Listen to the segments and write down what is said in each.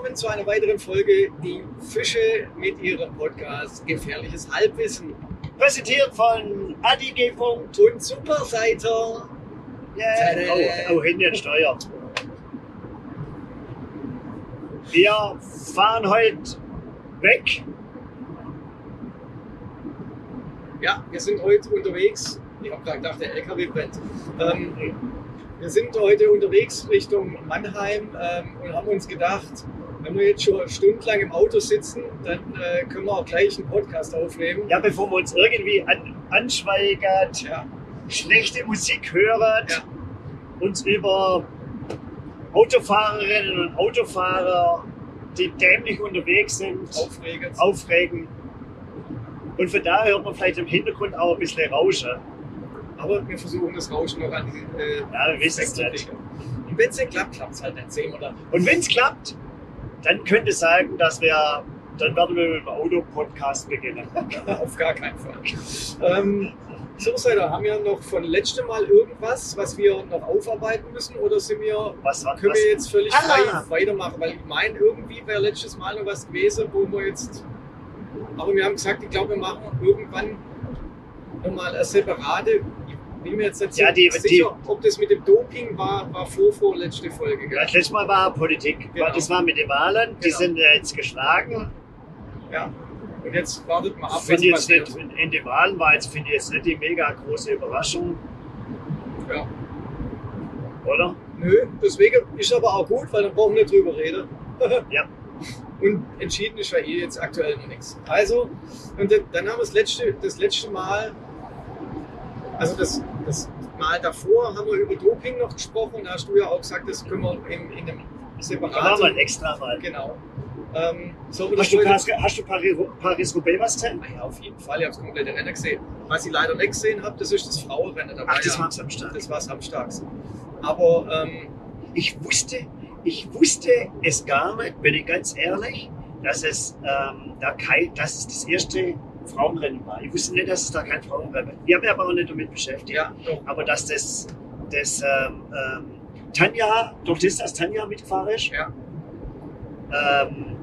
willkommen zu einer weiteren Folge Die Fische mit ihrem Podcast Gefährliches Halbwissen Präsentiert von Adi G. und Superseiter. Yeah. Oh, hinten steuert. Wir fahren heute weg. Ja, wir sind heute unterwegs. Ich habe gerade gedacht, der LKW brennt. Ähm, wir sind heute unterwegs Richtung Mannheim ähm, und haben uns gedacht, wenn wir jetzt schon stundenlang im Auto sitzen, dann äh, können wir auch gleich einen Podcast aufnehmen. Ja, bevor wir uns irgendwie an, anschweigert, Ja, schlechte Musik hören, Ja. uns über Autofahrerinnen und Autofahrer, die dämlich unterwegs sind, aufregend. aufregen. Und von daher hört man vielleicht im Hintergrund auch ein bisschen Rauschen. Aber wir versuchen das Rauschen noch an die äh, Ja, wir wissen es nicht. Und wenn es nicht klappt, klappt es halt nicht. Sehen wir dann. Und wenn es klappt, dann könnte es sagen, dass wir, dann werden wir mit dem Auto-Podcast beginnen. Auf gar keinen Fall. Ähm, so, Seiter, haben wir noch von letztem Mal irgendwas, was wir noch aufarbeiten müssen? Oder sind wir, Was war können wir jetzt völlig Ah! frei weitermachen? Weil ich meine, irgendwie wäre letztes Mal noch was gewesen, wo wir jetzt. Aber wir haben gesagt, ich glaube, wir machen irgendwann nochmal eine separate. Ich bin mir jetzt nicht Ja, die- sicher, ob das mit dem Doping war, war vor, vor letzte Folge. Gell? Das letzte Mal war Politik. Genau. Das war mit den Wahlen. Die Genau. sind äh, jetzt geschlagen. Ja. Und jetzt wartet mal ab, Ich finde jetzt passiert. nicht, in den Wahlen war jetzt, finde ich jetzt nicht die mega große Überraschung, Ja. oder? Nö, deswegen ist aber auch gut, weil dann brauchen wir nicht drüber reden. Ja. Und entschieden ist ja eh jetzt aktuell noch nichts. Also, und dann dann haben wir das letzte, das letzte Mal, also das, das Mal davor haben wir über Doping noch gesprochen. Da hast du ja auch gesagt, das können wir in, in einem Da machen wir separaten. ein extra mal. Genau. Ähm, so, Hast du, Paris, hast du Paris, Paris-Roubaix was gesehen? Ah ja, auf jeden Fall. Ich habe das komplette Rennen gesehen. Was ich leider nicht gesehen habe, das ist das Frauenrennen. Da Ach, das ja, war am Samstag. das war samstags. Aber ähm, Ich wusste, ich wusste es gar nicht, bin ich ganz ehrlich, dass es, ähm, da kein, dass es das erste Frauenrennen war. Ich wusste nicht, dass es da kein Frauenrennen war. Ich habe mich aber auch nicht damit beschäftigt. ja. Aber dass das, das ähm, ähm, Tanja, durch das, dass Tanja mitgefahren ist, Ja. ähm,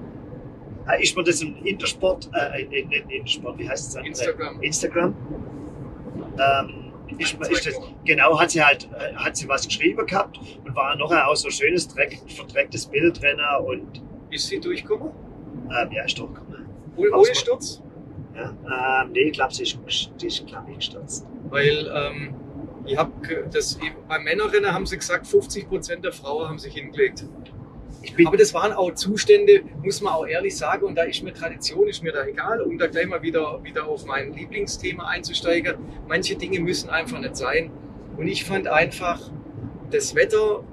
äh, ist mir das im Intersport, äh, nicht nicht Intersport, wie heißt es? Instagram. Instagram. Ähm, ist, ist das, genau, hat sie halt, äh, hat sie was geschrieben gehabt und war nachher auch so ein schönes, dreck, verdrecktes Bild drin und Ist sie durchgekommen? ähm, ja, ist durchgekommen. Ohne Sturz? Ja, ähm, nee, ich glaube, sie ist, die ist, glaub ich, gestürzt. Weil ähm, ich hab ge- das beim Männerrennen haben sie gesagt, 50 Prozent der Frauen haben sich hingelegt. Aber das waren auch Zustände, muss man auch ehrlich sagen, und da ist mir Tradition, ist mir da egal, um da gleich mal wieder, wieder auf mein Lieblingsthema einzusteigen. Manche Dinge müssen einfach nicht sein. Und ich fand einfach das Wetter,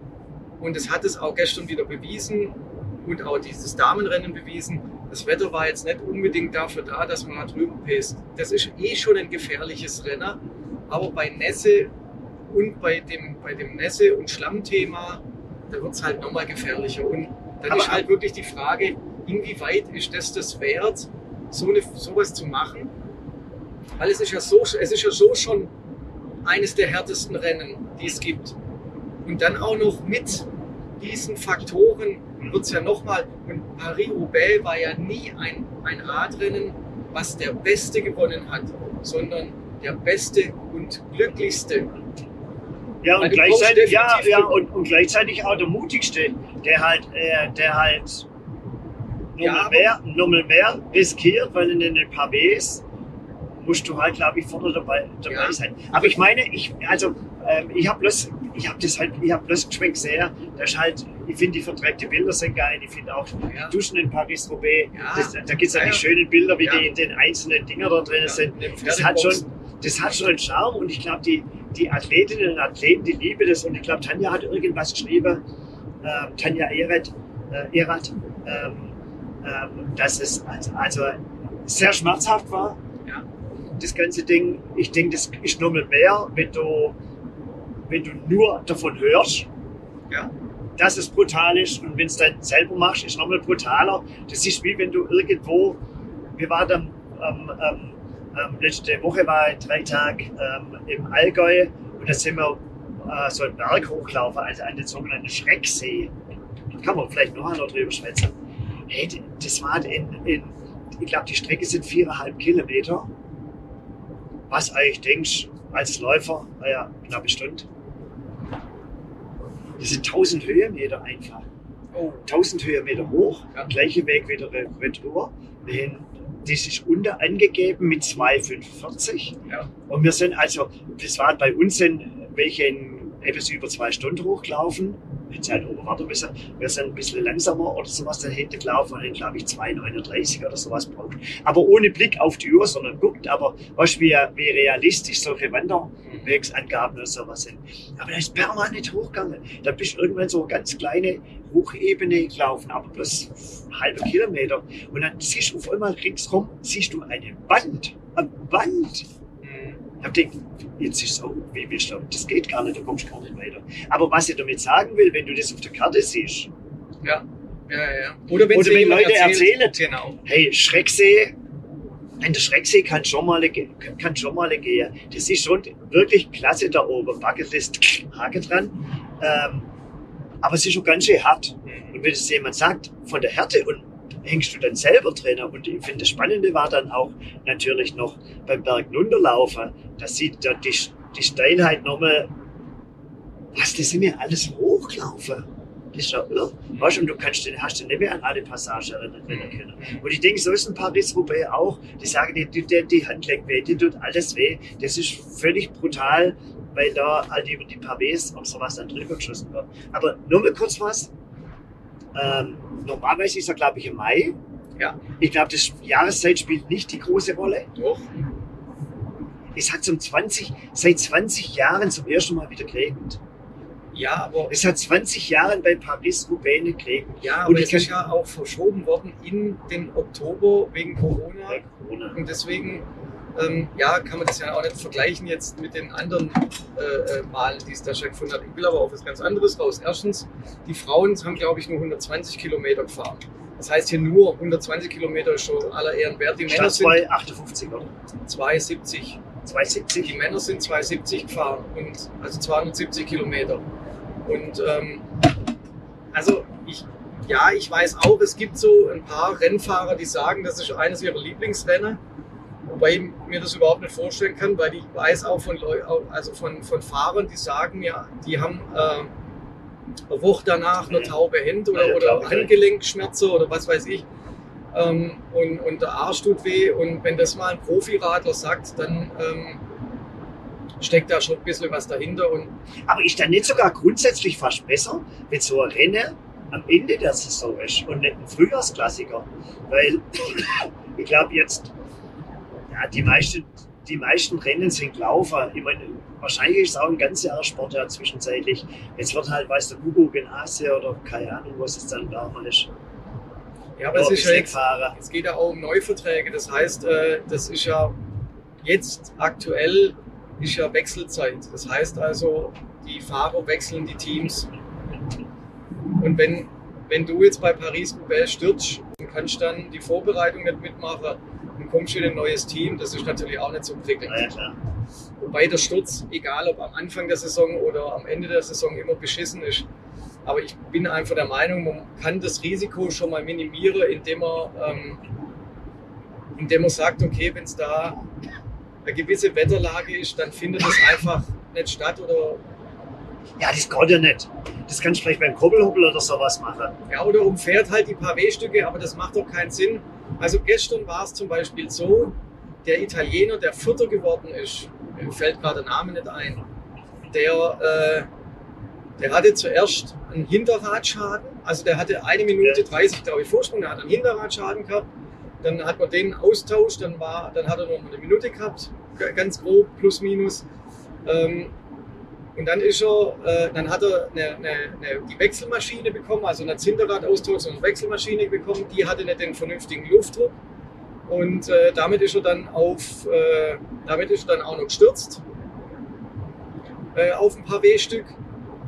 und das hat es auch gestern wieder bewiesen und auch dieses Damenrennen bewiesen, das Wetter war jetzt nicht unbedingt dafür da, dass man da drüben pisst. Das ist eh schon ein gefährliches Rennen, aber bei Nässe und bei dem, bei dem Nässe- und Schlammthema, da wird es halt nochmal gefährlicher. Und dann Aber- ist halt wirklich die Frage, inwieweit ist das das wert, so eine, sowas zu machen? Weil es ist ja so, es ist ja so schon eines der härtesten Rennen, die es gibt. Und dann auch noch mit diesen Faktoren wird es ja nochmal, und Paris-Roubaix war ja nie ein, ein Radrennen, was der Beste gewonnen hat, sondern der Beste und Glücklichste. ja, und gleichzeitig, ja, ja und, und gleichzeitig auch der mutigste, der halt, äh, der halt Ja, nochmal aber- mehr, nochmal mehr riskiert, weil in den Pavés musst du halt, glaube ich, vorne dabei, dabei Ja. sein. Aber ich meine, ich, also, ähm, ich habe bloß, ich habe das halt, ich habe bloß geschmeckt sehr, das ist halt, ich finde die verdreckte Bilder sind geil, ich finde auch Ja. die Duschen in Paris-Roubaix, Ja. das- da gibt es ja, die schönen Bilder, wie die in den einzelnen Dinger da drin sind. Das hat schon, das hat schon einen Charme und ich glaube, die, die Athletinnen und Athleten, die lieben das und ich glaube, Tanja hat irgendwas geschrieben, ähm, Tanja Erath, äh, Erath ähm, ähm, dass es also, also sehr schmerzhaft war, das ganze Ding. Ich denke, das ist nochmal mehr, wenn du, wenn du nur davon hörst, Ja. dass es brutal ist und wenn es dann selber machst, ist nochmal brutaler. Das ist wie wenn du irgendwo, wir waren dann ähm, ähm, ähm, letzte Woche war ich drei Tage ähm, im Allgäu Und da sind wir äh, so einen Berg hochlaufen, also an den sogenannten Schrecksee. Da kann man vielleicht noch einmal drüber schwätzen. Hey, das war in, in ich glaube, die Strecke sind viereinhalb Kilometer. Was eigentlich denkst, als Läufer, naja, knappe Stunde. Das sind 1000 Höhenmeter einfach. Oh. 1000 Höhenmeter hoch, ja. gleiche Weg wieder retour. Das ist unter angegeben mit 2,45. Ja. Und wir sind also, das war bei uns sind welche in etwas über zwei Stunden hochgelaufen hätte halt oben warten müssen. Wir sind ein bisschen langsamer oder sowas dahinter gelaufen und glaube ich 2,39 oder sowas braucht. Aber ohne Blick auf die Uhr, sondern guckt, aber was wie, wie realistisch solche Wanderwegsangaben oder sowas sind. Aber da ist permanent hochgegangen. Da bist du irgendwann so eine ganz kleine Hochebene gelaufen, aber bloß halbe Kilometer. Und dann siehst du auf einmal ringsrum, siehst du eine Wand. Eine Wand ich habe gedacht, jetzt ist es so, wie willst du, das geht gar nicht, du kommst gar nicht weiter. Aber was ich damit sagen will, wenn du das auf der Karte siehst. Ja, ja, ja. Oder wenn, Oder wenn Leute erzählen, genau. hey, Schrecksee, in der Schrecksee kann schon mal, kann schon mal gehen. Das ist schon wirklich klasse da oben. Bucketlist, Hake dran. Ähm, aber es ist schon ganz schön hart. Und wenn es jemand sagt, von der Härte und hängst du dann selber drin. Und ich finde, das Spannende war dann auch natürlich noch beim Berg runterlaufen. Da sieht da die, die Steilheit nochmal, was, das sind ja alles hochgelaufen. Ist ja irre. Weißt, und du kannst, hast du nicht mehr an alle Passagen erinnern können. Und ich denke, so ist ein Paris-Roubaix auch. Die sagen, die, die, die Hand leckt weh, die tut alles weh. Das ist völlig brutal, weil da halt über die Pavés und sowas dann drüber geschossen wird. Aber nur mal kurz was. Ähm, normalerweise ist er, glaube ich, im Mai. Ja. Ich glaube, das Jahreszeit spielt nicht die große Rolle. Doch. Es hat zum 20, seit 20 Jahren zum ersten Mal wieder geregnet. Ja, aber. Es hat 20 Jahren bei Paris-Roubaix nicht geregnet. Ja, aber es ist ja auch verschoben worden in den Oktober wegen Corona. Corona. Und deswegen ähm, ja, kann man das ja auch nicht vergleichen jetzt mit den anderen äh, äh Malen, die es da schon gefunden hat. Ich will aber auf was ganz anderes raus. Erstens, die Frauen haben, glaube ich, nur 120 Kilometer gefahren. Das heißt hier nur 120 Kilometer ist schon aller Ehren wert. Die Männer sind 258, oder? 270. 270? Die Männer sind 270 gefahren und also 270 Kilometer. Und ähm, also ich, ja, ich weiß auch, es gibt so ein paar Rennfahrer, die sagen, das ist eines ihrer Lieblingsrennen. Wobei ich mir das überhaupt nicht vorstellen kann, weil ich weiß auch von, Leu also von, von Fahrern, die sagen ja, die haben äh, eine Woche danach eine taube Hände oder, oder Handgelenkschmerzen oder was weiß ich. Ähm, und, und der Arsch tut weh. Und wenn das mal ein Profiradler sagt, dann ähm, steckt da schon ein bisschen was dahinter. Und Aber ist dann nicht sogar grundsätzlich fast besser, wenn so ein Rennen am Ende der Saison ist und nicht ein Frühjahrsklassiker? Weil ich glaube jetzt ja, die meisten, die meisten Rennen sind Laufer. Ich meine, wahrscheinlich ist es auch ein ganzes Jahr Sport ja zwischenzeitlich. Jetzt wird halt, weiß der Hugo Genase oder keine Ahnung, was es dann da mal ist. Ja, aber es ist ja jetzt, es geht ja auch um Neuverträge. Das heißt, äh, das ist ja jetzt aktuell ist ja Wechselzeit. Das heißt also, die Fahrer wechseln die Teams. Und wenn, wenn du jetzt bei Paris-Roubaix stürzt und kannst dann die Vorbereitung nicht mitmachen, dann kommst du in ein neues Team, das ist natürlich auch nicht so prickelnd. Ja, Wobei der Sturz, egal ob am Anfang der Saison oder am Ende der Saison, immer beschissen ist. Aber ich bin einfach der Meinung, man kann das Risiko schon mal minimieren, indem man, ähm, indem man sagt, okay, wenn es da eine gewisse Wetterlage ist, dann findet es einfach nicht statt oder ja, das geht ja nicht. Das kannst du vielleicht beim Kurbelhubbel oder sowas machen. Ja, oder umfährt halt die paar W-Stücke, aber das macht doch keinen Sinn. Also gestern war es zum Beispiel so, der Italiener, der Vierter geworden ist, mir fällt gerade der Name nicht ein, der, äh, der hatte zuerst einen Hinterradschaden, also der hatte eine Minute 30, glaube ich, Vorsprung, der hat einen Hinterradschaden gehabt, dann hat man den austauscht, dann, war, dann hat er noch eine Minute gehabt, ganz grob, plus minus. Ähm, und dann ist er, äh, dann hat er eine, eine, eine, die Wechselmaschine bekommen, also eine Hinterradaustausch, sondern eine Wechselmaschine bekommen, die hatte nicht den vernünftigen Luftdruck. Und äh, damit ist er dann auf, äh, damit ist er dann auch noch gestürzt. Auf ein paar W-Stück.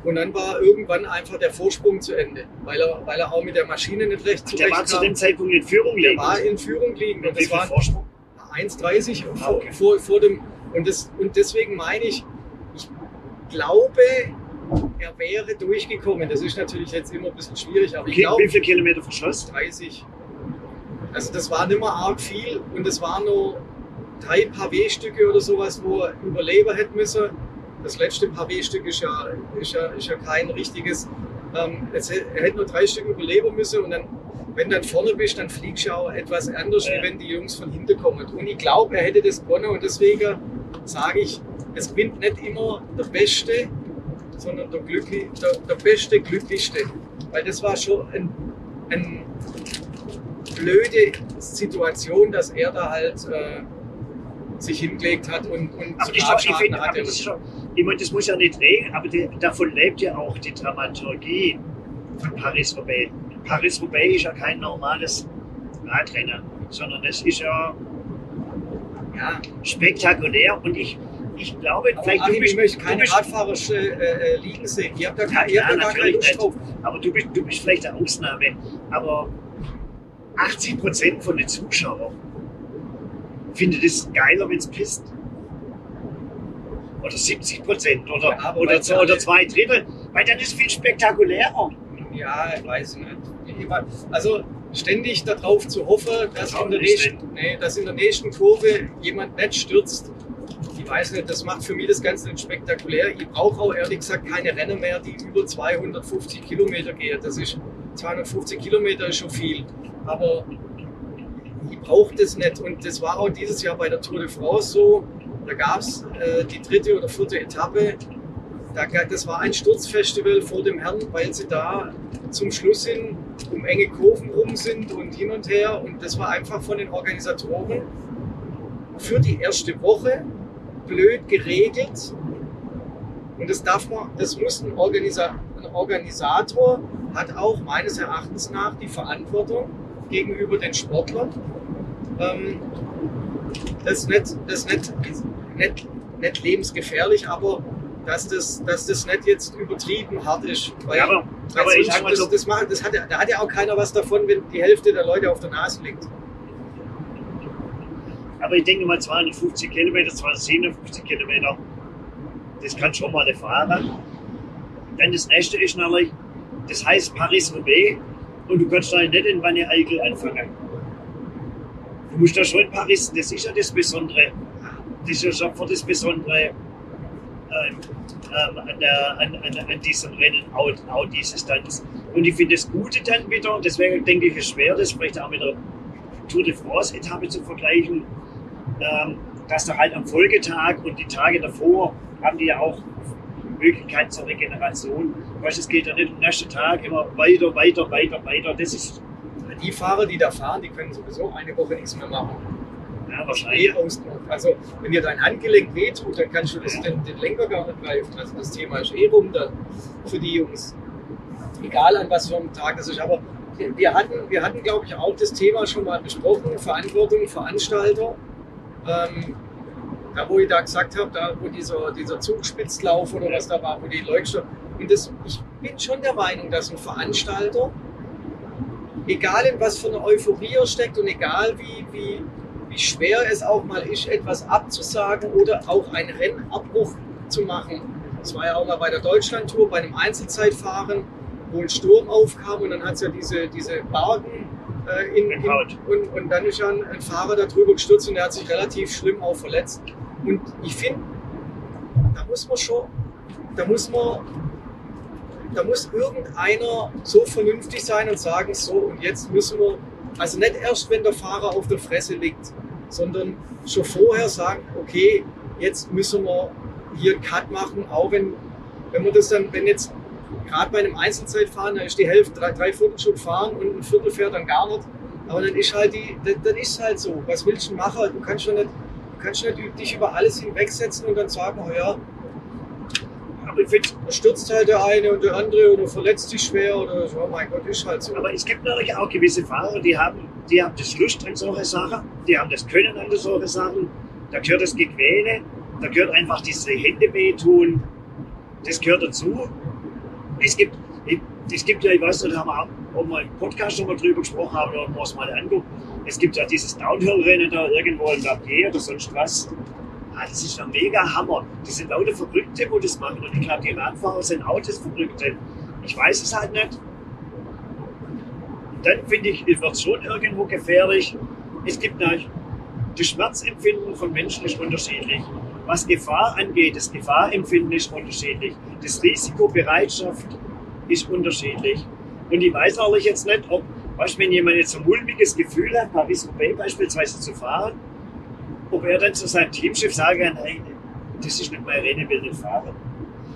Und dann war irgendwann einfach der Vorsprung zu Ende, weil er, weil er auch mit der Maschine nicht recht zurecht Der war zu dem Zeitpunkt in Führung liegend? Der war in Führung liegend. Und, das war Vorsprung? 1,30 ah, okay. vor, vor, dem. Und, das, und deswegen meine ich, glaube, er wäre durchgekommen. Das ist natürlich jetzt immer ein bisschen schwierig, aber ich Okay, glaube wie viele Kilometer Verschluss? 30. Also das war nicht mehr arg viel und es waren nur drei Pavé-Stücke oder sowas, wo er Überleber hätte müssen. Das letzte Pavé-Stück ist ja, ist, ja, ist ja kein richtiges. Ähm, es, hätte- er hätte nur drei Stück überleben müssen und dann, wenn du dann vorne bist, dann fliegst du auch etwas anders, Ja. wie wenn die Jungs von hinten kommen. Und ich glaube, er hätte das gewonnen und deswegen sage ich, es gewinnt nicht immer der Beste, sondern der, Glückli der, der Beste, Glücklichste. Weil das war schon ein, ein blöde Situation, dass er da halt äh, sich hingelegt hat und, und Aber ich, sogar ich Schaden finde, aber hatte. Das, ich meine, das muss ja nicht reden, aber die, davon lebt ja auch die Dramaturgie von Paris-Roubaix. Paris-Roubaix ist ja kein normales Radrennen, sondern es ist ja ja, spektakulär und ich, ich glaube, aber vielleicht Achim, du bist, ich möchte keine Radfahrer äh, äh, liegen sehen. Ihr habt da, Ja, ihr habt da keine Lust nicht. drauf. aber du bist, du bist vielleicht eine Ausnahme, aber 80 Prozent von den Zuschauern finden das geiler, wenn es pisst. Oder 70 Prozent oder, Ja, oder, ja oder zwei Drittel, weil dann ist viel spektakulärer. Ja, ich weiß nicht. Also ständig darauf zu hoffen, dass Das in, der nächsten, nee, dass in der nächsten Kurve jemand nicht stürzt. Ich weiß nicht, das macht für mich das Ganze nicht spektakulär. Ich brauche auch ehrlich gesagt keine Rennen mehr, die über 250 Kilometer gehen. Das ist 250 Kilometer ist schon viel. Aber ich brauche das nicht. Und das war auch dieses Jahr bei der Tour de France so. Da gab es äh, die dritte oder vierte Etappe. Da, das war ein Sturzfestival vor dem Herrn, weil sie da zum Schluss hin um enge Kurven rum sind und hin und her. Und das war einfach von den Organisatoren für die erste Woche blöd geregelt. Und das darf man, das muss ein, Organisa ein Organisator hat auch meines Erachtens nach die Verantwortung gegenüber den Sportlern. Ähm, das nicht, das nicht, nicht, nicht lebensgefährlich, aber dass das, dass das nicht jetzt übertrieben hart ist. Weil, Ja, aber, weil aber ich sag mal das, so, das, macht, das hat, da hat ja auch keiner was davon, wenn die Hälfte der Leute auf der Nase liegt. aber ich denke mal 250 Kilometer, 257 Kilometer, das kann schon mal fahren. Dann das nächste ist natürlich, das heißt Paris-Roubaix und du kannst da nicht in Wanne Eickel anfangen. Du musst da schon Paris, das ist ja das Besondere, das ist ja schon für das Besondere ähm, ähm, an, an, an, an diesem Rennen, auch, auch die Distanz. Und ich finde das Gute dann wieder, deswegen denke ich, es schwer, das vielleicht auch mit der Tour de France-Etappe zu vergleichen, ähm, dass da halt am Folgetag und die Tage davor haben die ja auch Möglichkeit zur Regeneration. Weißt, es geht ja nicht am nächsten Tag immer weiter, weiter, weiter, weiter. Das ist Die Fahrer, die da fahren, die können sowieso eine Woche nichts mehr machen. ja, wahrscheinlich. ausgemacht. Also, wenn dir dein Handgelenk wehtut, dann kannst du das, den, den Lenker gar nicht greifen. Also, das Thema ist eh rum dann für die Jungs. Egal an was für einem Tag das ist. Aber wir hatten, wir hatten glaube ich, auch das Thema schon mal besprochen: Verantwortung, Veranstalter. Ähm, da, wo ich da gesagt habe, da, wo dieser, dieser Zugspitzlauf oder was da war, wo die Leuchtstoff. Und das, ich bin schon der Meinung, dass ein Veranstalter, egal in was für eine Euphorie er steckt und egal wie, wie, wie schwer es auch mal ist, etwas abzusagen oder auch einen Rennabbruch zu machen. Das war ja auch mal bei der Deutschlandtour, bei einem Einzelzeitfahren, wo ein Sturm aufkam und dann hat es ja diese, diese Bargen äh, in, in, und, und dann ist ja ein, ein Fahrer da drüber gestürzt und der hat sich relativ schlimm auch verletzt. Und ich finde, da muss man schon, da muss man, da muss irgendeiner so vernünftig sein und sagen, so und jetzt müssen wir, also nicht erst, wenn der Fahrer auf der Fresse liegt, sondern schon vorher sagen, okay, jetzt müssen wir hier einen Cut machen, auch wenn, wenn man das dann, wenn jetzt gerade bei einem Einzelzeitfahren, da ist die Hälfte, drei, drei Viertel schon fahren und ein Viertel fährt dann gar nicht. Aber dann ist halt die, dann, dann ist halt so. Was willst du machen? Du kannst schon nicht, du kannst nicht dich über alles hinwegsetzen und dann sagen, oh ja, Aber ich finde, da stürzt halt der eine und der andere oder verletzt sich schwer oder oh mein Gott, ist halt so. aber es gibt natürlich auch gewisse Fahrer, die haben, die haben das Lust an solche Sachen, die haben das Können an solche Sachen. Da gehört das Gequäle, da gehört einfach diese Hände wehtun, das gehört dazu. Es gibt, es gibt ja, ich weiß nicht, haben wir auch- auch mal im Podcast schon mal drüber gesprochen haben oder wir es mal angucken. Es gibt ja dieses Downhill-Rennen da irgendwo in Lapier oder sonst was. Das ist ein mega Hammer. Die sind lauter Verrückte, wo das machen. Und ich glaube, die Radfahrer sind auch das Verrückte. Ich weiß es halt nicht. Dann finde ich, wird es schon irgendwo gefährlich. Es gibt natürlich, das Schmerzempfinden von Menschen ist unterschiedlich. Was Gefahr angeht, das Gefahrempfinden ist unterschiedlich. Das Risikobereitschaft ist unterschiedlich. Und ich weiß ehrlich jetzt nicht, ob, weißt, wenn jemand jetzt ein mulmiges Gefühl hat, Paris-Roubaix beispielsweise zu fahren, ob er dann zu seinem Teamchef sagen kann, hey, das ist nicht mein Rennen, will nicht fahren.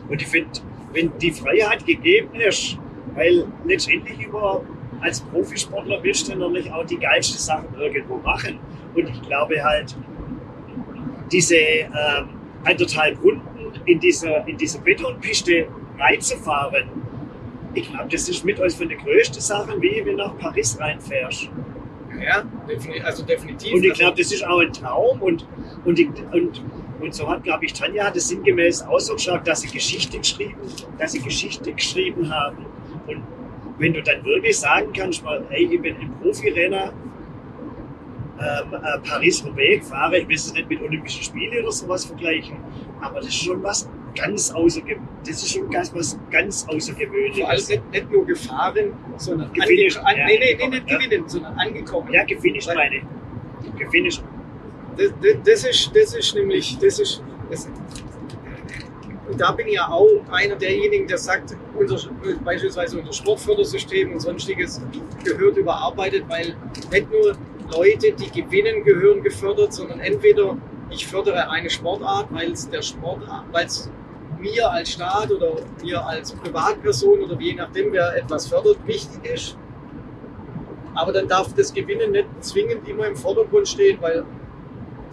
Und ich finde, wenn die Freiheit gegeben ist, weil letztendlich über als Profisportler willst du natürlich auch die geilsten Sachen irgendwo machen. Und ich glaube halt, diese ähm, anderthalb Runden in dieser, in dieser Betonpiste reinzufahren, ich glaube, das ist mit euch von den größten Sachen, wie wenn du nach Paris reinfährst. Ja, also definitiv. Und ich glaube, das ist auch ein Traum und, und, ich, und, und so hat, glaube ich, Tanja hat es sinngemäß ausgeschaut, dass sie Geschichte geschrieben, dass sie Geschichte geschrieben haben. Und wenn du dann wirklich sagen kannst, mal, hey, ich bin im Profirenner, ähm, äh, Paris-Roubaix fahre, ich will es nicht mit Olympischen Spielen oder sowas vergleichen, aber das ist schon was ganz außergewöhnliches. Das ist schon ganz, was ganz außergewöhnliches. Vor allem nicht, nicht nur gefahren, sondern Gefinished, ange- an, ja, nee, nee, nicht ja. gewinnen, sondern angekommen. Ja, gefinisht meine ich. Gefinisht. Das, das, das, ist, das ist nämlich, das ist, das, und da bin ich ja auch einer derjenigen, der sagt, unser, beispielsweise unser Sportfördersystem und sonstiges gehört überarbeitet, weil nicht nur Leute, die gewinnen, gehören gefördert, sondern entweder ich fördere eine Sportart, weil es der Sportart, weil es mir als Staat oder mir als Privatperson oder je nachdem, wer etwas fördert, wichtig ist. Aber dann darf das Gewinnen nicht zwingend immer im Vordergrund stehen, weil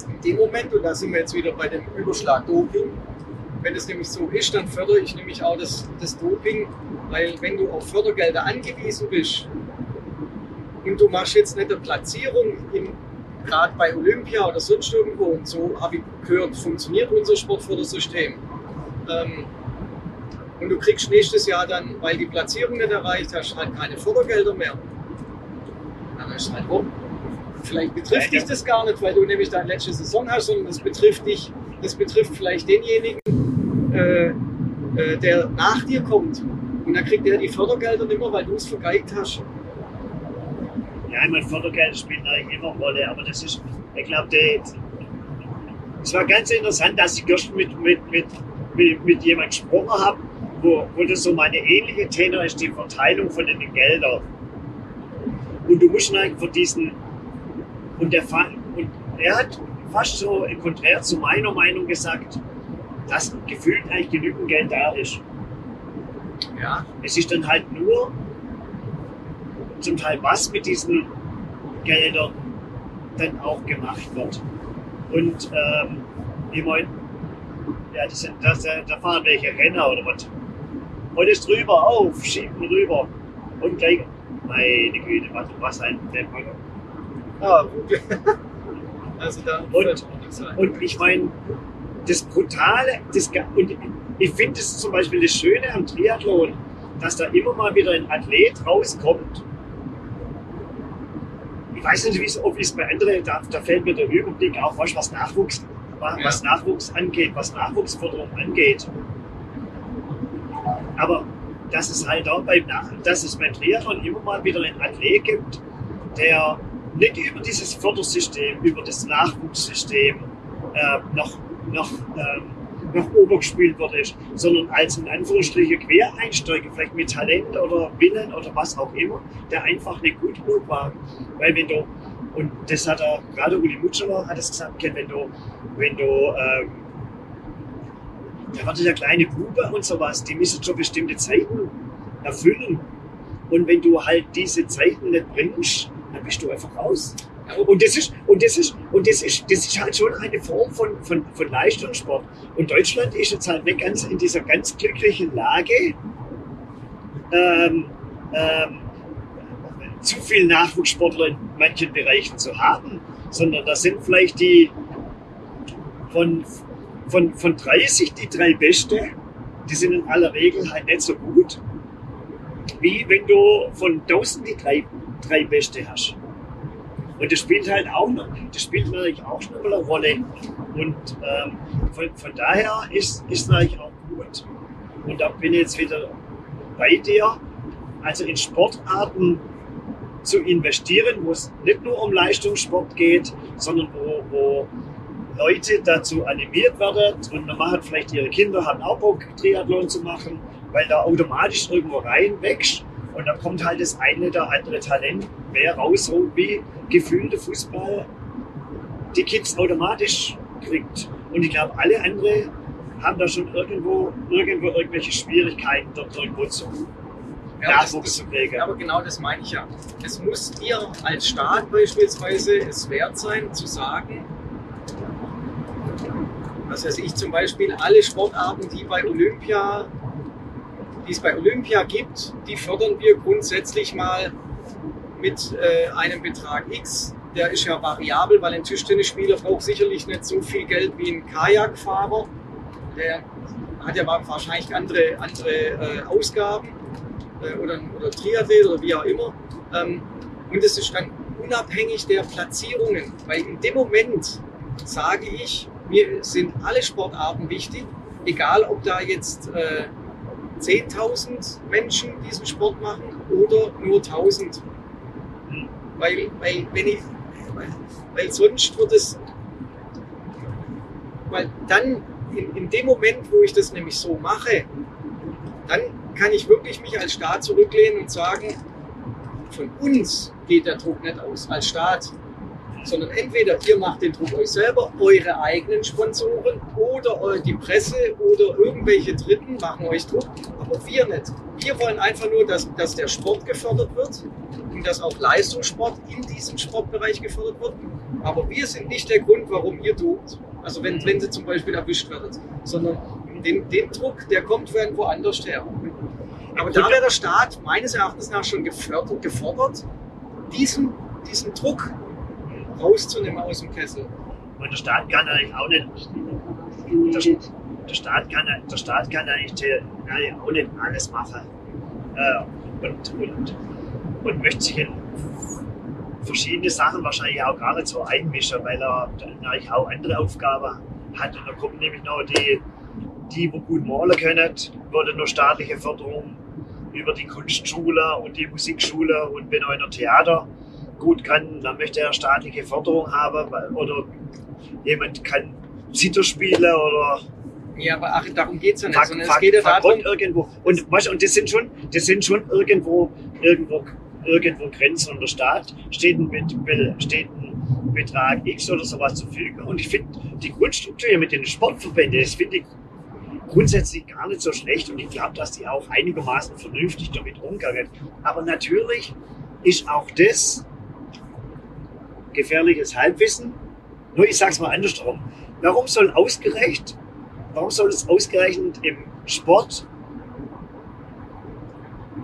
in dem Moment, und da sind wir jetzt wieder bei dem Überschlag Doping, wenn es nämlich so ist, dann fördere ich nämlich auch das, das Doping, weil wenn du auf Fördergelder angewiesen bist und du machst jetzt nicht eine Platzierung in gerade bei Olympia oder sonst irgendwo und so habe ich gehört, funktioniert unser Sportfördersystem. Ähm, und du kriegst nächstes Jahr dann, weil die Platzierung nicht erreicht hast, halt keine Fördergelder mehr. Dann ist halt rum. Vielleicht betrifft dich das gar nicht, weil du nämlich deine letzte Saison hast, sondern das betrifft dich, das betrifft vielleicht denjenigen, äh, äh, der nach dir kommt. Und dann kriegt er die Fördergelder nicht mehr, weil du es vergeigt hast. Ja, ich meine, Fördergeld spielt eigentlich immer eine Rolle, aber das ist, ich glaube, es war ganz interessant, dass ich gestern mit, mit, mit, mit, mit jemandem gesprochen habe, wo, wo das so meine ähnliche Tenor ist, die Verteilung von den Geldern. Und du musst eigentlich von diesen, und der und er hat fast so konträr zu meiner Meinung gesagt, dass gefühlt eigentlich genügend Geld da ist. Ja. Es ist dann halt nur zum Teil, was mit diesen Geldern dann auch gemacht wird. Und ähm, ich meine, ja, das das, äh, da fahren welche Renner oder was. Und ist drüber auf, schieben rüber. Und gleich, meine Güte, was, was ein Deppmacher. Ah, gut. Also da Und- Und ich meine, das Brutale, das, und ich finde es zum Beispiel das Schöne am Triathlon, dass da immer mal wieder ein Athlet rauskommt. Ich weiß nicht, wie es- bei anderen, da, da fällt mir der Überblick auch, du, was Nachwuchs, wa- was Nachwuchs angeht, was Nachwuchsförderung angeht. Aber dass es halt auch beim, Nach- dass es beim Triathlon immer mal wieder einen Athlet gibt, der nicht über dieses Fördersystem, über das Nachwuchssystem äh, noch, noch, ähm, noch obergespielt wird, ist, sondern als in Anführungsstrichen Quereinsteiger, vielleicht mit Talent oder Willen oder was auch immer, der einfach nicht gut genug war. Weil wenn du, und das hat er, gerade Uli Mutscheler hat es gesagt, wenn du, wenn du, ähm, da wird ja kleine Bube und sowas, die müssen schon bestimmte Zeiten erfüllen. Und wenn du halt diese Zeiten nicht bringst, dann bist du einfach raus. Und das ist, und das ist, und das ist, das ist halt schon eine Form von, von, von Leistungssport. Und Deutschland ist jetzt halt nicht ganz in dieser ganz glücklichen Lage, ähm, ähm, zu viel Nachwuchssportler in manchen Bereichen zu haben, sondern da sind vielleicht die von, von, von 30 die drei Beste, die sind in aller Regel halt nicht so gut, wie wenn du von 1000 die drei, drei Beste hast. Und das spielt halt auch noch, das spielt natürlich auch schon eine Rolle. Und ähm, von, von daher ist es natürlich auch gut. Und da bin ich jetzt wieder bei dir. Also in Sportarten zu investieren, wo es nicht nur um Leistungssport geht, sondern wo, wo Leute dazu animiert werden und man macht vielleicht ihre Kinder haben auch Bock, Triathlon zu machen, weil da automatisch irgendwo reinwächst und dann kommt halt das eine oder andere Talent mehr raus, so wie gefühlte Fußball die Kids automatisch kriegt. Und ich glaube, alle anderen haben da schon irgendwo, irgendwo irgendwelche Schwierigkeiten, dort irgendwo zu ja, Nachwuchs zu kriegen. Aber genau das meine ich ja. Es muss dir als Staat beispielsweise es wert sein, zu sagen, was weiß ich zum Beispiel, alle Sportarten, die bei Olympia, die es bei Olympia gibt, die fördern wir grundsätzlich mal mit äh, einem Betrag X. Der ist ja variabel, weil ein Tischtennisspieler braucht sicherlich nicht so viel Geld wie ein Kajakfahrer. Der hat ja wahrscheinlich andere, andere äh, Ausgaben äh, oder, oder Triathlet oder wie auch immer. Ähm, und es ist dann unabhängig der Platzierungen, weil in dem Moment sage ich, mir sind alle Sportarten wichtig, egal ob da jetzt äh, 10.000 Menschen diesen Sport machen oder nur 1.000. Weil, weil, wenn ich, weil, weil sonst wird es, weil dann in, in dem Moment, wo ich das nämlich so mache, dann kann ich wirklich mich als Staat zurücklehnen und sagen, von uns geht der Druck nicht aus, als Staat sondern entweder ihr macht den Druck euch selber, eure eigenen Sponsoren oder die Presse oder irgendwelche Dritten machen euch Druck, aber wir nicht. Wir wollen einfach nur, dass, dass der Sport gefördert wird und dass auch Leistungssport in diesem Sportbereich gefördert wird. Aber wir sind nicht der Grund, warum ihr tut. Also wenn, wenn sie zum Beispiel erwischt werdet, sondern den, den Druck, der kommt irgendwo anders her. Aber da wäre der Staat meines Erachtens nach schon gefördert, gefordert, diesen, diesen Druck rauszunehmen aus dem Kessel. Und der Staat kann eigentlich auch nicht. Der, der, Staat, kann, der Staat kann eigentlich auch nicht alles machen. Äh, und, und, und möchte sich in verschiedene Sachen wahrscheinlich auch gar nicht so einmischen, weil er eigentlich auch andere Aufgaben hat. Und da kommen nämlich noch die, die, die gut malen können, wurde nur staatliche Förderung über die Kunstschule und die Musikschule und bin auch in der Theater gut kann, dann möchte er staatliche Förderung haben oder jemand kann Zither spielen oder ja, aber ach, darum geht es ja nicht, Fakt, sondern es geht ja darum. Irgendwo. Und, weißt, und das sind schon, das sind schon irgendwo, irgendwo, irgendwo Grenzen und der Staat steht ein, steht ein Betrag X oder sowas zur Verfügung. Und ich finde die Grundstruktur mit den Sportverbänden, das finde ich grundsätzlich gar nicht so schlecht und ich glaube, dass die auch einigermaßen vernünftig damit umgehen. Aber natürlich ist auch das gefährliches Halbwissen. Nur ich sage es mal andersrum. Warum soll ausgerechnet, warum soll es ausgerechnet im Sport,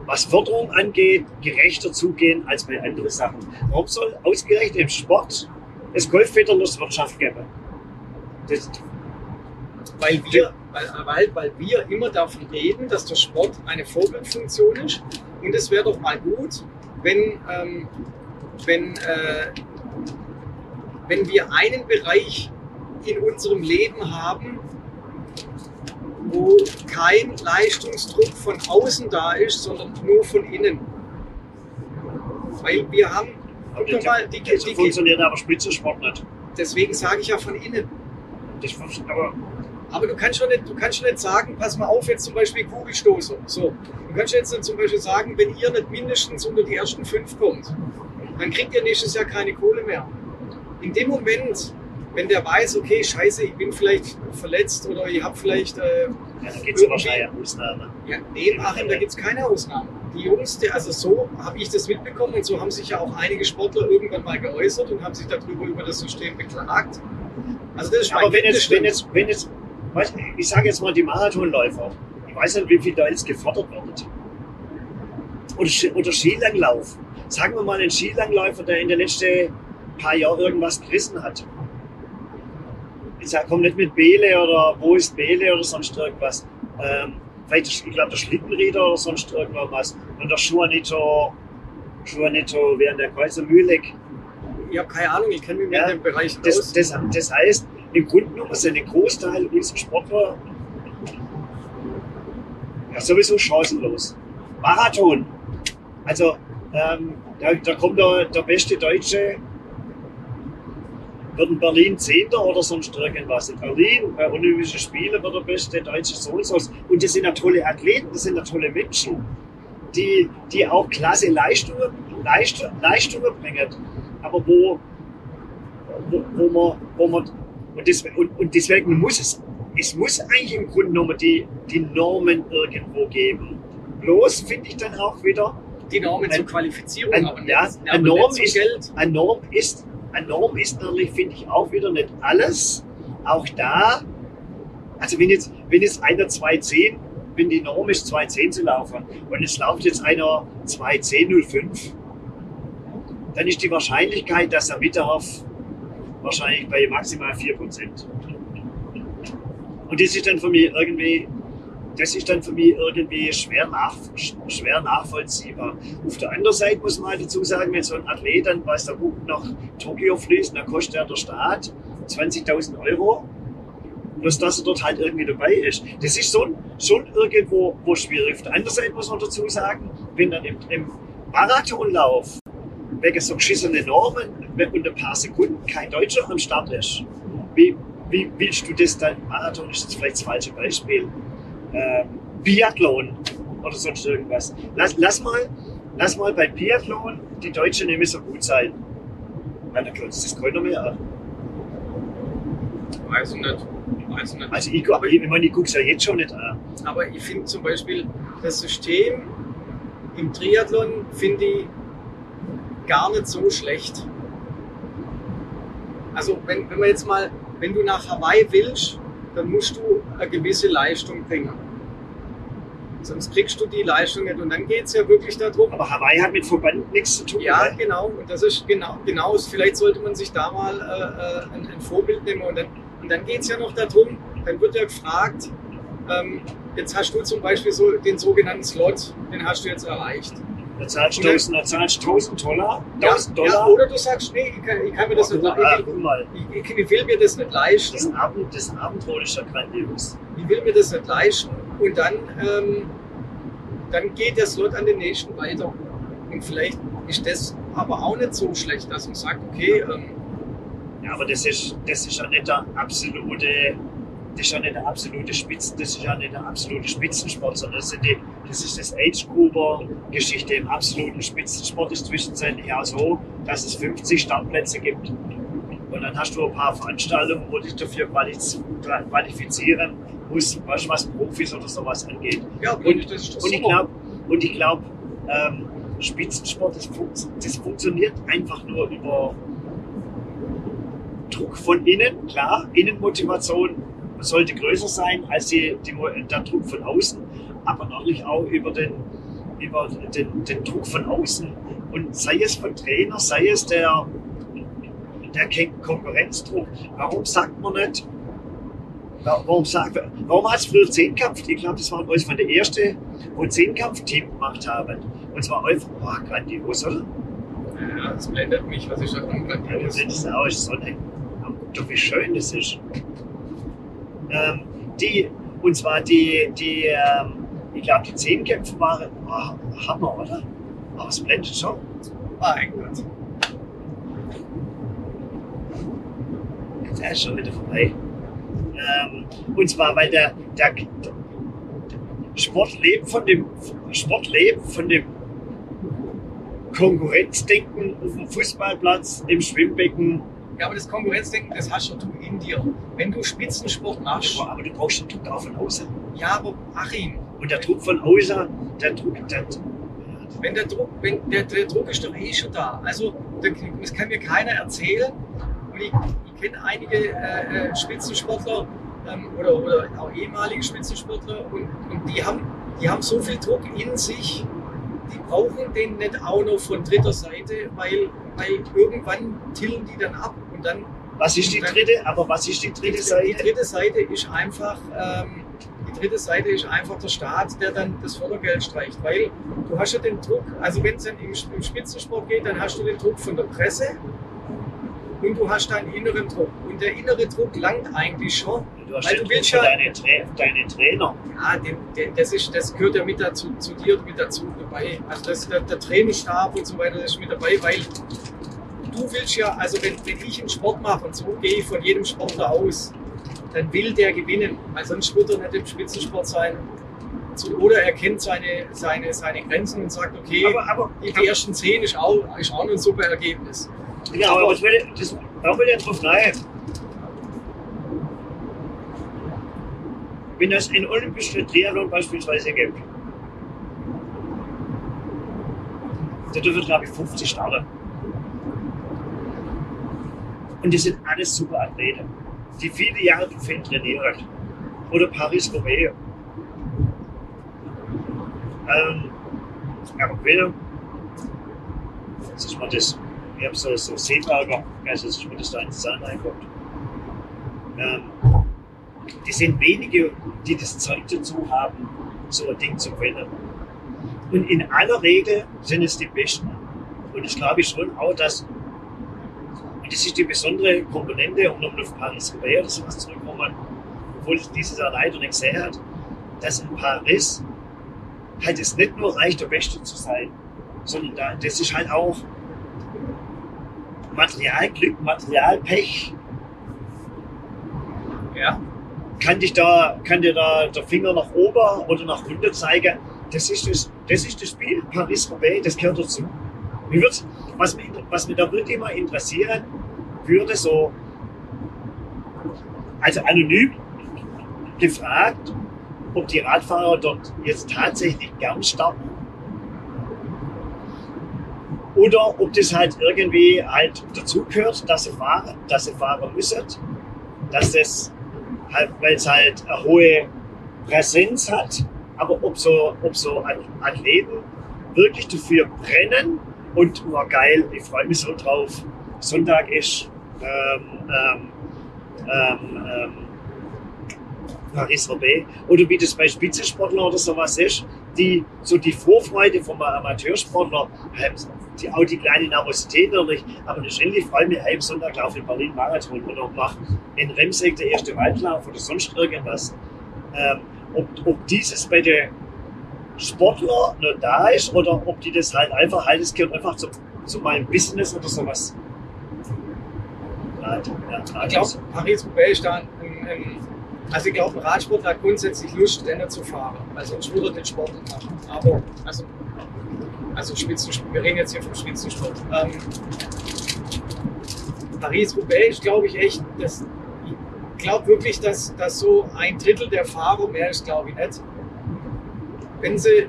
was Förderung angeht, gerechter zugehen als bei anderen Sachen? Warum soll ausgerechnet im Sport es Golfwetterlustwirtschaft geben? Das, weil wir, weil, weil wir immer davon reden, dass der Sport eine Vorbildfunktion ist. Und es wäre doch mal gut, wenn, ähm, wenn äh, wenn wir einen Bereich in unserem Leben haben, wo kein Leistungsdruck von außen da ist, sondern nur von innen. Weil wir haben, guck doch mal, die, die, die funktioniert aber Spitzensport nicht. Deswegen sage ich ja von innen. Das, aber, aber du kannst schon nicht, du kannst schon nicht sagen, pass mal auf, jetzt zum Beispiel Kugelstoßer. So, du kannst jetzt nicht zum Beispiel sagen, wenn ihr nicht mindestens unter die ersten fünf kommt, dann kriegt ihr nächstes Jahr keine Kohle mehr in dem Moment, wenn der weiß, okay, scheiße, ich bin vielleicht verletzt oder ich habe vielleicht. Äh, ja, da gibt es wahrscheinlich Ausnahmen. Ja, nee, Achim, da gibt es keine Ausnahmen. Die Jungs, die, also so habe ich das mitbekommen und so haben sich ja auch einige Sportler irgendwann mal geäußert und haben sich darüber über das System beklagt. Also das ist Aber wenn jetzt, wenn jetzt, wenn jetzt, ich sage jetzt mal die Marathonläufer, ich weiß nicht, wie viel da jetzt gefordert wird. Oder, oder Skilanglauf. Sagen wir mal einen Skilangläufer, der in den letzten paar Jahren irgendwas gerissen hat. Ich sag, komm nicht mit Bele oder wo ist Bele oder sonst irgendwas. Ähm, vielleicht, ich glaube, der Schlittenrieder oder sonst irgendwas. Und der Juanito, Juanito während der Kreuzer Mühleck. ich habe keine Ahnung, ich kenne mich Ja, mit dem Bereich Das, aus. das, das heißt, im Grunde genommen sind ein Großteil unserer Sportler ja, sowieso chancenlos. Marathon. Also, ähm, da, da kommt der, der beste Deutsche, wird in Berlin Zehnter oder sonst irgendwas. In Berlin bei Olympischen Spielen wird der beste Deutsche so und so. Und das sind ja tolle Athleten, das sind ja tolle Menschen, die, die auch klasse Leistungen, Leist, Leistungen bringen. Aber wo, wo, wo man, wo man und, deswegen, und, und deswegen muss es, es muss eigentlich im Grunde genommen die, die Normen irgendwo geben. Bloß finde ich dann auch wieder, die Normen ein- zur Qualifizierung, ein, aber nicht, ja, aber eine Norm ist, Geld. eine Norm ist, eine Norm ist natürlich, finde ich, auch wieder nicht alles. Auch da, also wenn jetzt, wenn jetzt einer 210, wenn die Norm ist 210 zu laufen und es läuft jetzt einer 210,05, dann ist die Wahrscheinlichkeit, dass er mitdarf, wahrscheinlich bei maximal 4%. Und das ist dann für mich irgendwie, das ist dann für mich irgendwie schwer, nach, schwer nachvollziehbar. Auf der anderen Seite muss man halt dazu sagen, wenn so ein Athlet dann, weiß der Buch nach Tokio fließt, dann kostet er der Staat 20.000 Euro. Bloß, dass er dort halt irgendwie dabei ist. Das ist schon, schon irgendwo wo schwierig. Auf der anderen Seite muss man dazu sagen, wenn dann im, im Marathonlauf wegen so geschissene Normen und ein paar Sekunden kein Deutscher am Start ist, wie, wie willst du das dann? Marathon ist jetzt vielleicht das falsche Beispiel. Ähm, Biathlon oder sonst irgendwas. Lass, lass, mal, lass mal bei Biathlon die Deutschen nicht mehr so gut sein. Weil da klotzt das keiner mehr an. Weiß ich nicht. Weiß ich nicht. Also ich, ich, ich meine, ich gucke es ja jetzt schon nicht an. Aber ich finde zum Beispiel das System im Triathlon finde ich gar nicht so schlecht. Also wenn, wenn man jetzt mal, wenn du nach Hawaii willst, dann musst du eine gewisse Leistung bringen. Sonst kriegst du die Leistung nicht. Und dann geht es ja wirklich darum, Aber Hawaii hat mit Verband nichts zu tun. ja, ne? genau. Und das ist genau, genau. Vielleicht sollte man sich da mal äh, äh, ein, ein Vorbild nehmen. Und dann, und dann geht es ja noch darum, dann wird ja gefragt, ähm, jetzt hast du zum Beispiel so den sogenannten Slot, den hast du jetzt erreicht. Da zahlst du Und dann- 1000, da zahlst du 1000 Dollar. Ja, 1000 ja, Dollar. oder du sagst, nee, ich kann, ich kann mir das nicht ah, leisten. Ich, ich, ich will mir das nicht leisten. das, Abend, das Abendrot ist ja grandios. ich will mir das nicht leisten und dann, ähm, dann geht der Slot an den nächsten weiter. Und vielleicht ist das aber auch nicht so schlecht, dass man sagt, okay, ähm, Ja, aber das ist, das ist ja nicht der absolute, das ist ja nicht der absolute Spitzen, das ist ja nicht der absolute Spitzensport, sondern das, sind die, das ist das Age-Grouper-Geschichte. Im absoluten Spitzensport ist zwischenzeitlich auch so, dass es 50 Startplätze gibt. Und dann hast du ein paar Veranstaltungen, wo dich dafür qualifizieren weißt du, was Profis oder sowas angeht. ja, Und, das ist und ich glaube, und ich glaube, ähm, Spitzensport, das, funkt, das funktioniert einfach nur über Druck von innen, klar, Innenmotivation sollte größer sein als die, die, der Druck von außen, aber natürlich auch über den, über den, den Druck von außen. Und sei es von Trainer, sei es der, der Kon- Konkurrenzdruck. Warum sagt man nicht, warum, sagt, warum hat es früher Zehnkampf? Ich glaube, das war eines von der ersten, wo Zehnkampf-Team gemacht haben. Und zwar einfach, oh, grandios, oder? Ja, das blendet mich, was ich da Ja, das grandios. ist auch Sonne. Doch, wie schön das ist. Ähm, die, und zwar die, die ähm, ich glaube, die Zehnkämpfe waren oh, Hammer, oder? Aber es blendet schon. Mein Gott. Der ist schon wieder vorbei. Ähm, und zwar, weil der, der, Sport lebt von dem Sport lebt von dem Konkurrenzdenken auf dem Fußballplatz, im Schwimmbecken. Ja, aber das Konkurrenzdenken, das hast du in dir. Wenn du Spitzensport machst, Aber du brauchst den Druck auch von außen. ja, aber Achim, Und der Druck von außen, der Druck, der, wenn der Druck, wenn der, der Druck ist doch eh schon da. Also da- das kann mir keiner erzählen. Und ich kenne einige äh, äh, Spitzensportler ähm, oder, oder auch ehemalige Spitzensportler und, und die, haben, die haben so viel Druck in sich, die brauchen den nicht auch noch von dritter Seite, weil, weil irgendwann tillen die dann ab und dann was ist die dritte? Aber was ist die dritte die Seite? dritte Seite ist einfach, ähm, die dritte Seite ist einfach der Staat, der dann das Fördergeld streicht, weil du hast ja den Druck, also wenn es dann im, im Spitzensport geht, dann hast du den Druck von der Presse, und du hast deinen inneren Druck. Und der innere Druck langt eigentlich schon. Du hast Weil du willst ja- deine, Tra deine Trainer. Ja, den, den, das, ist, das gehört ja mit dazu, zu dir mit dazu dabei. Also das, der, der Trainerstab und so weiter das ist mit dabei, weil du willst ja, also wenn, wenn ich einen Sport mache und so gehe ich von jedem Sportler aus, dann will der gewinnen, weil sonst wird er nicht im Spitzensport sein. So, oder er kennt seine, seine, seine Grenzen und sagt, okay, Aber, aber, die, die ersten zehn ist auch, ist auch ein super Ergebnis. Ja, aber was will das, da will ich drauf rein. Wenn es einen olympischen Triathlon beispielsweise gibt, da dürfen, glaube ich, 50 starten. Und das sind alles super Athleten, die viele Jahre dafür trainieren. Oder Paris-Roubaix. Ähm, aber gewinnen, das ist mal das, ich habe so, so Seeberger, also das ist mir das da ins Zahn reinkommt. Ähm, die sind wenige, die das Zeug dazu haben, so ein Ding zu gewinnen. Und in aller Regel sind es die Besten. Und ich glaube schon auch, dass, und das ist die besondere Komponente, um nochmal auf Paris-Roubaix oder sowas zurückzukommen, obwohl ich dieses Jahr leider nicht gesehen hat, dass in Paris halt es nicht nur reicht, der Beste zu sein, sondern da, das ist halt auch Materialglück, Materialpech. Ja. Kann dich da, kann dir da der Finger nach oben oder nach unten zeigen? Das ist das, das ist das Spiel Paris-Roubaix, das gehört dazu. Mir wird's, was, mich, was mich da wirklich mal interessieren würde, so, also anonym gefragt, ob die Radfahrer dort jetzt tatsächlich gern starten oder ob das halt irgendwie halt dazugehört, dass sie fahren, dass sie fahren müssen, dass das halt, weil es halt eine hohe Präsenz hat, aber ob so, ob so Athleten wirklich dafür brennen und oh geil, ich freue mich so drauf, Sonntag ist ähm, ähm, ähm, ähm, Paris-Roubaix oder wie das bei Spitzensportlern oder sowas ist, die so die Vorfreude vom Amateursportler haben, die auch die kleine Nervosität natürlich, aber letztendlich freue ich mich am Sonntag laufe in Berlin Marathon oder mache in Remseck der erste Waldlauf oder sonst irgendwas. Ähm, ob, ob dieses bei den Sportler noch da ist oder ob die das halt einfach, halt es gehört einfach zu, zu meinem Business oder sowas. Ja, Ich glaube, Paris-Roubaix ist da ein, ein, also ich glaube, ein Radsportler hat grundsätzlich Lust, Rennen zu fahren, weil sonst würde den Sport machen. Aber, also, also Spitzensport, wir reden jetzt hier vom Spitzensport. Ähm, Paris-Roubaix glaube ich, echt, das, ich glaube wirklich, dass, dass so ein Drittel der Fahrer, mehr ist, glaube ich, nicht. Wenn sie,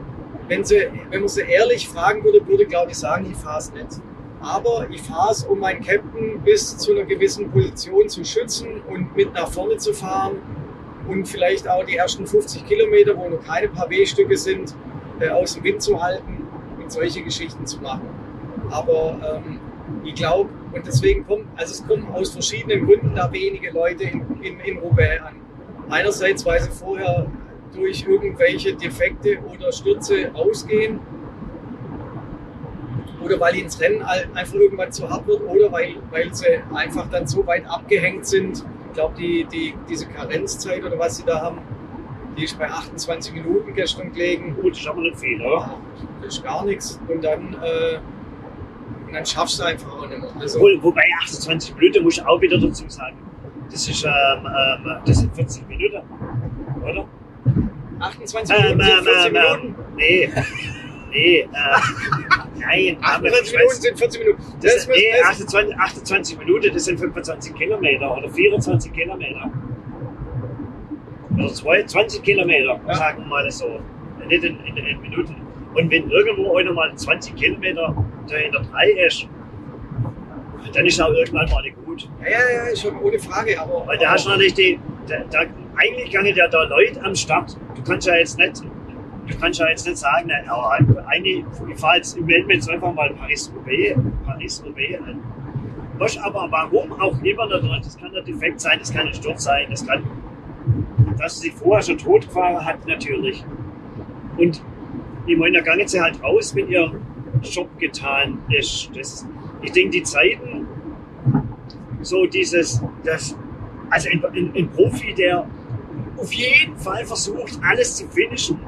wenn sie, wenn man sie ehrlich fragen würde, würde, glaube ich, sagen, ich fahre es nicht. Aber ich fahre es, um meinen Captain bis zu einer gewissen Position zu schützen und mit nach vorne zu fahren und vielleicht auch die ersten 50 Kilometer, wo noch keine Pavé-Stücke sind, äh, aus dem Wind zu halten und solche Geschichten zu machen. Aber ähm, ich glaube, und deswegen kommt, also es kommen aus verschiedenen Gründen da wenige Leute in, in, in Roubaix an. Einerseits, weil sie vorher durch irgendwelche Defekte oder Stürze ausgehen oder weil ihnen das Rennen einfach irgendwann zu hart wird oder weil, weil sie einfach dann so weit abgehängt sind. Ich glaube, die, die, diese Karenzzeit oder was sie da haben, die ist bei 28 Minuten gestern gelegen. Gut, ist aber nicht viel, oder? Das ist gar nichts. Und dann, äh, und dann schaffst du einfach auch nicht mehr. Also, Wo, wobei 28 Minuten muss ich auch wieder dazu sagen. Das ist, ähm, ähm, das sind 40 Minuten, oder? 28 Ähm, Minuten sind ähm, 40 ähm, Minuten. Nee, nee, äh, nein, aber 28 ich Minuten weiß- sind 40 Minuten. Das Das nee, das, 28, 28 Minuten, das sind 25 Kilometer oder 24 Kilometer. Zwei, 20 Kilometer, Ja. sagen wir mal so. Nicht in, in, in Minuten. Und wenn irgendwo einer mal 20 Kilometer dahinter drei ist, dann ist auch irgendwann mal nicht gut. ja, ja, ja, schon ohne Frage. Aber, Weil da hast du natürlich die, da, da, eigentlich nicht ja da Leute am Start. Du kannst ja jetzt nicht, du kannst ja jetzt nicht sagen, na, ja, eigentlich, ich fahre jetzt, melde mir jetzt einfach mal Paris-Roubaix Paris-Roubaix an. Was aber, warum auch immer da drin, das kann der Defekt sein, das kann ein Sturz sein, das kann, dass sie vorher schon totgefahren hat, natürlich. Und ich meine, da gangen sie halt raus, wenn ihr Job getan ist. Das, ich denke, die Zeiten, so dieses, das, also ein, ein, ein Profi, der auf jeden Fall versucht, alles zu finishen,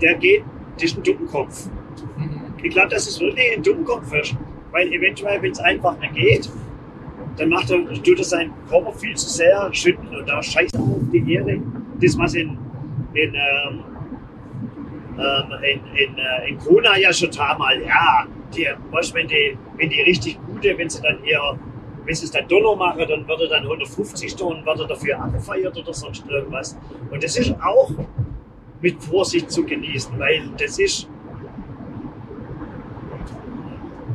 der geht, das ist ein Dummkopf. Mhm. Ich glaube, dass es wirklich ein Dummkopf ist. Weil eventuell, wenn es einfach nicht geht, dann macht er, tut er seinen Körper viel zu sehr schütten und da scheißt er auf die Erde. Das, was in, in, ähm, in, in, in Kona ja schon mal, ja, die, weißt, wenn, die, wenn die richtig gute, wenn sie dann eher, wenn sie es dann Dollar machen, dann wird er dann 150 Stunden, wird er dafür abgefeiert oder sonst irgendwas. Und das ist auch mit Vorsicht zu genießen, weil das ist,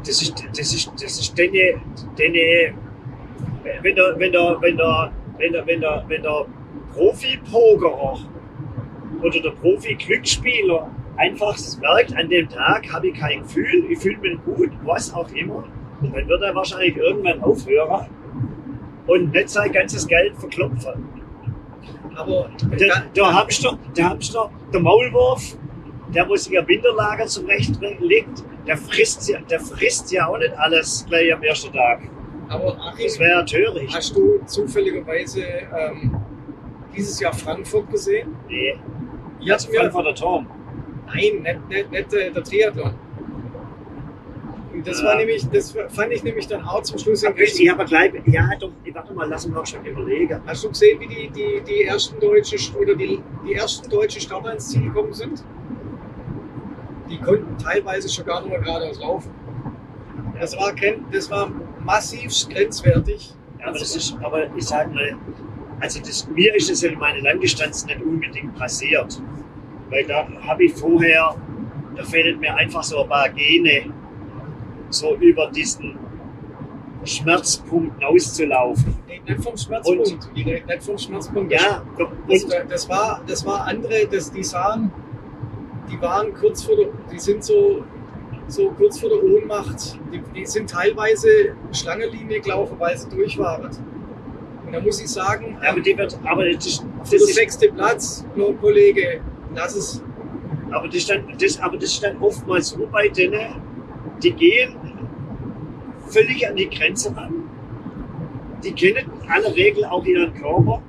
das ist, das ist, das ist deine, deine wenn der, wenn der, wenn der, wenn der, wenn der, wenn der Profi-Pokerer oder der Profi-Glücksspieler einfach merkt, an dem Tag habe ich kein Gefühl, ich fühle mich gut, was auch immer, dann wird er wahrscheinlich irgendwann aufhören und nicht sein ganzes Geld verklopfen. Aber Der, der Hamster, der Hamster, der Maulwurf, der muss sich ein Winterlager zurechtlegt, der frisst, ja- der frisst ja auch nicht alles gleich am ersten Tag. Aber Achim, Das wäre ja töricht. hast du zufälligerweise ähm, dieses Jahr Frankfurt gesehen? Nee, Ich hatte mir, Frankfurter Turm. nein, nicht, nicht, nicht äh, der Triathlon. Und das Ja. war nämlich, das fand ich nämlich dann auch zum Schluss Aber ich habe gleich, ja doch, warte mal, lass uns mal schon überlegen. Hast du gesehen, wie die, die, die ersten deutschen oder die, die ersten deutschen Starter ins Ziel gekommen sind? Die konnten teilweise schon gar nicht mehr geradeaus laufen. Das war, das war massiv grenzwertig. Ja, aber das ist, aber ich sage mal, also das, mir ist es in meiner Langdistanz nicht unbedingt passiert. Weil da habe ich vorher, da fehlt mir einfach so ein paar Gene, so über diesen Schmerzpunkt auszulaufen. Nee, nicht vom Schmerzpunkt. Die- Nicht vom Schmerzpunkt. Ja, Das, und, das, war, das war andere, das, die sahen, die waren kurz vor der, die sind so, so kurz vor der Ohnmacht. Die, die sind teilweise Schlangenlinie gelaufen, weil sie durch waren. Und da muss ich sagen, ja, aber die wird, aber das, das der sechste Platz, nur Kollege, lass es. aber das ist dann, das, aber das ist dann oftmals so bei denen, die gehen völlig an die Grenze ran. Die kennen in aller Regel auch ihren Körper.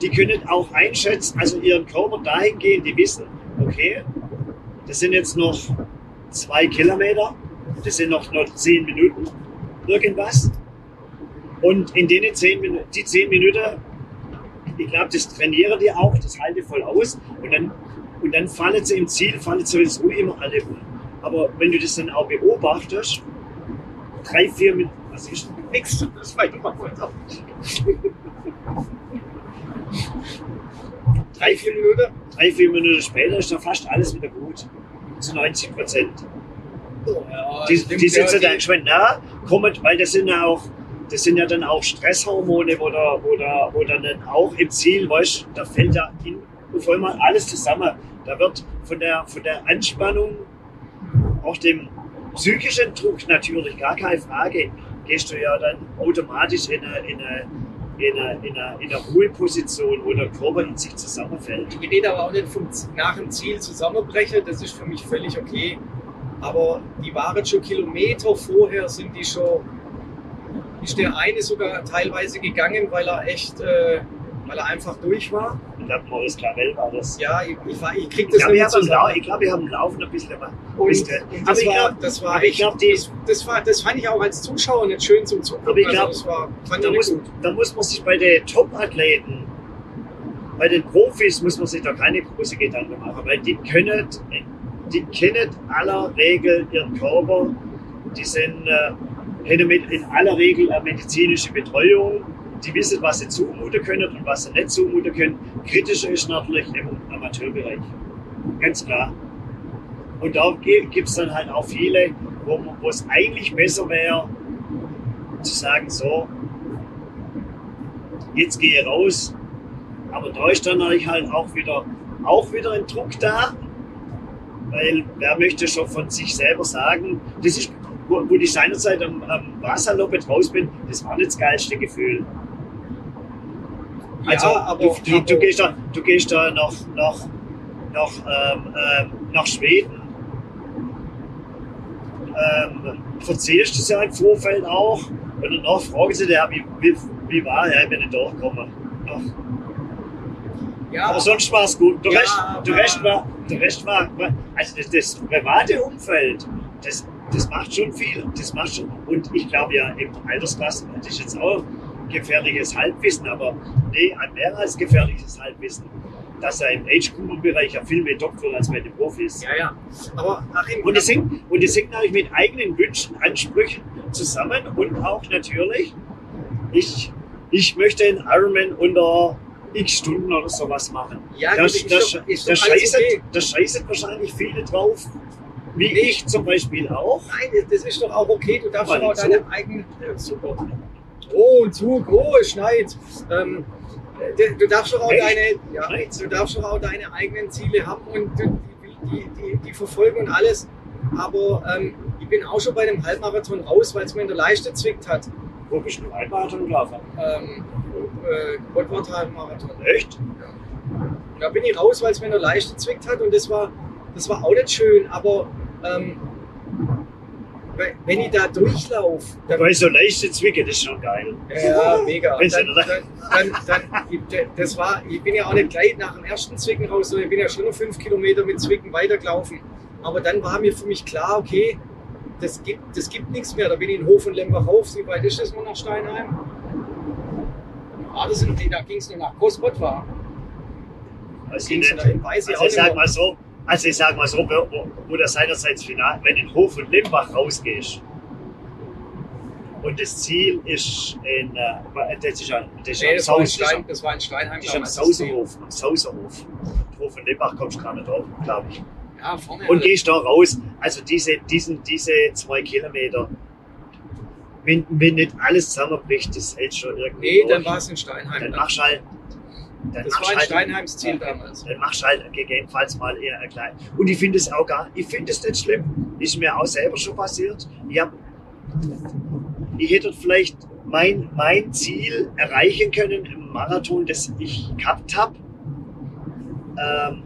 Die können auch einschätzen, also ihren Körper dahingehend, die wissen, okay, das sind jetzt noch zwei Kilometer, das sind noch, noch zehn Minuten, irgendwas. Und in denen zehn Minuten, die zehn Minuten, ich glaube, das trainieren die auch, das halte voll aus. Und dann, und dann fallen sie im Ziel, fallen sowieso immer alle um. Aber wenn du das dann auch beobachtest, drei, vier Minuten, was ist denn nix, das weiter weiter. drei, vier Minuten, drei, vier Minuten später ist da fast alles wieder gut. Zu 90 Prozent. Ja, Die, die sitzen ja, dann schon nah, kommen, weil das sind ja auch, das sind ja dann auch Stresshormone, wo da, wo dann auch im Ziel, weißt, da fällt ja in, auf einmal alles zusammen. Da wird von der, von der Anspannung, auch dem psychischen Druck natürlich gar keine Frage, gehst du ja dann automatisch in eine, in eine, in eine, in eine, in eine Ruheposition, wo der Körper in sich zusammenfällt. Ich rede aber auch nicht vom, nach dem Ziel zusammenbrechen, das ist für mich völlig okay. Aber die waren schon Kilometer vorher, sind die schon, ist der eine sogar teilweise gegangen, weil er echt, äh, weil er einfach durch war. Ich glaube, Maurice Clavel war das. Ja, ich, ich, war- ich krieg das glaube, nicht Lau- zusammen. ich glaube, wir haben im Laufen ein bisschen aber Und, und aber das, ich war, glaub- das war aber ich glaub, die- das, das, war, das fand ich auch als Zuschauer nicht schön zum Zugucken. Aber ich glaub, also war, da muss, da muss man sich bei den Top-Athleten, bei den Profis, muss man sich da keine große Gedanken machen, weil die können, die kennen aller Regel ihren Körper, die sind, äh, in aller Regel eine medizinische Betreuung, die wissen, was sie zumuten können und was sie nicht zumuten können. Kritischer ist natürlich im Amateurbereich. Ganz klar. Und da gibt es dann halt auch viele, wo, es eigentlich besser wäre, zu sagen, so, jetzt gehe ich raus. Aber da ist dann natürlich halt auch wieder, auch wieder ein Druck da, weil wer möchte schon von sich selber sagen, das ist, wo, wo ich seinerzeit am, am Wasserloppet raus bin, das war nicht das geilste Gefühl. Also ja, aber, du, du, du, gehst da, du gehst da nach, nach, nach, ähm, ähm, nach Schweden, ähm, verzehrst es ja im Vorfeld auch Und danach fragen sie der, wie, wie, wie war er, wenn ich durchkomme. Ach, Ja, aber sonst war es gut. Der, Ja, Rest, der, Rest war, der Rest war, also das, das private Umfeld, das, das macht schon viel. Das macht schon, und ich glaube ja, im Altersklassen, das ist jetzt auch gefährliches Halbwissen, aber nee, mehr als gefährliches Halbwissen, dass er im Age-Group-Bereich ja viel mehr Doktor als bei den Profis. ja, ja. Aber Achim, Und das hängt, und das hängt natürlich mit eigenen Wünschen, Ansprüchen zusammen und auch natürlich, ich, ich einen Ironman unter x Stunden oder sowas machen. Ja, da, gut, ist da, doch- ist da, doch alles scheißen, okay. da scheißen wahrscheinlich viele drauf, wie ich zum Beispiel auch. Nein, das ist doch auch okay. Du darfst auch deine eigenen. Ja, super. Oh, ein Zug, oh, es schneit. Ähm, äh, du darfst doch auch Echt? deine, ja, du darfst doch auch deine eigenen Ziele haben und die, die, die, die verfolgen und alles. Aber ähm, ich bin auch schon bei dem Halbmarathon raus, weil es mir in der Leiste zwickt hat. Wo bist du ein Marathon gelaufen? Ähm, äh, Halbmarathon. Echt? Und da bin ich raus, weil es mir in der Leiste zwickt hat und das war, das war auch nicht schön, aber ähm, we- wenn ich da durchlaufe, dann Weil so leichte Zwicke, das ist schon geil. Ja, mega. Dann, dann, dann, dann, ich- das war, ich bin ja auch nicht gleich nach dem ersten Zwicken raus, sondern ich bin ja schon noch fünf Kilometer mit Zwicken weitergelaufen. Aber dann war mir für mich klar, okay, das gibt, das gibt nichts mehr. Da bin ich in Hof und Lembach auf. Wie weit ist das noch nach Steinheim? Ah, das sind, da ging es nur nach Kospot war. Also, Ging's nicht. Weiß ich also ich sag nicht mal so, also ich sag mal so, wo, wo das seinerseits Final, wenn in Hof und Limbach rausgehst und das Ziel ist in, äh, das ist, ein, das ist Nee, das war in Saus, das Stein, ist, das war in Steinheim. das ist am. Sauserhof, am Sauserhof. Hof und Limbach kommst du gar nicht drauf, glaube ich. Ja, vorne. Und gehst da raus, also diese, diesen, diese zwei Kilometer, wenn, wenn nicht alles zusammenbricht, das hält schon irgendwie nee, dann durch. war es in Steinheim. dann machst du halt, dann das war in halt, Steinheims Ziel damals. dann machst du halt gegebenenfalls mal eher ein klein. Und ich finde es auch gar, ich finde es nicht schlimm. Ist mir auch selber schon passiert. Ich hab, ich hätte vielleicht mein, mein Ziel erreichen können im Marathon, das ich gehabt habe. Ähm,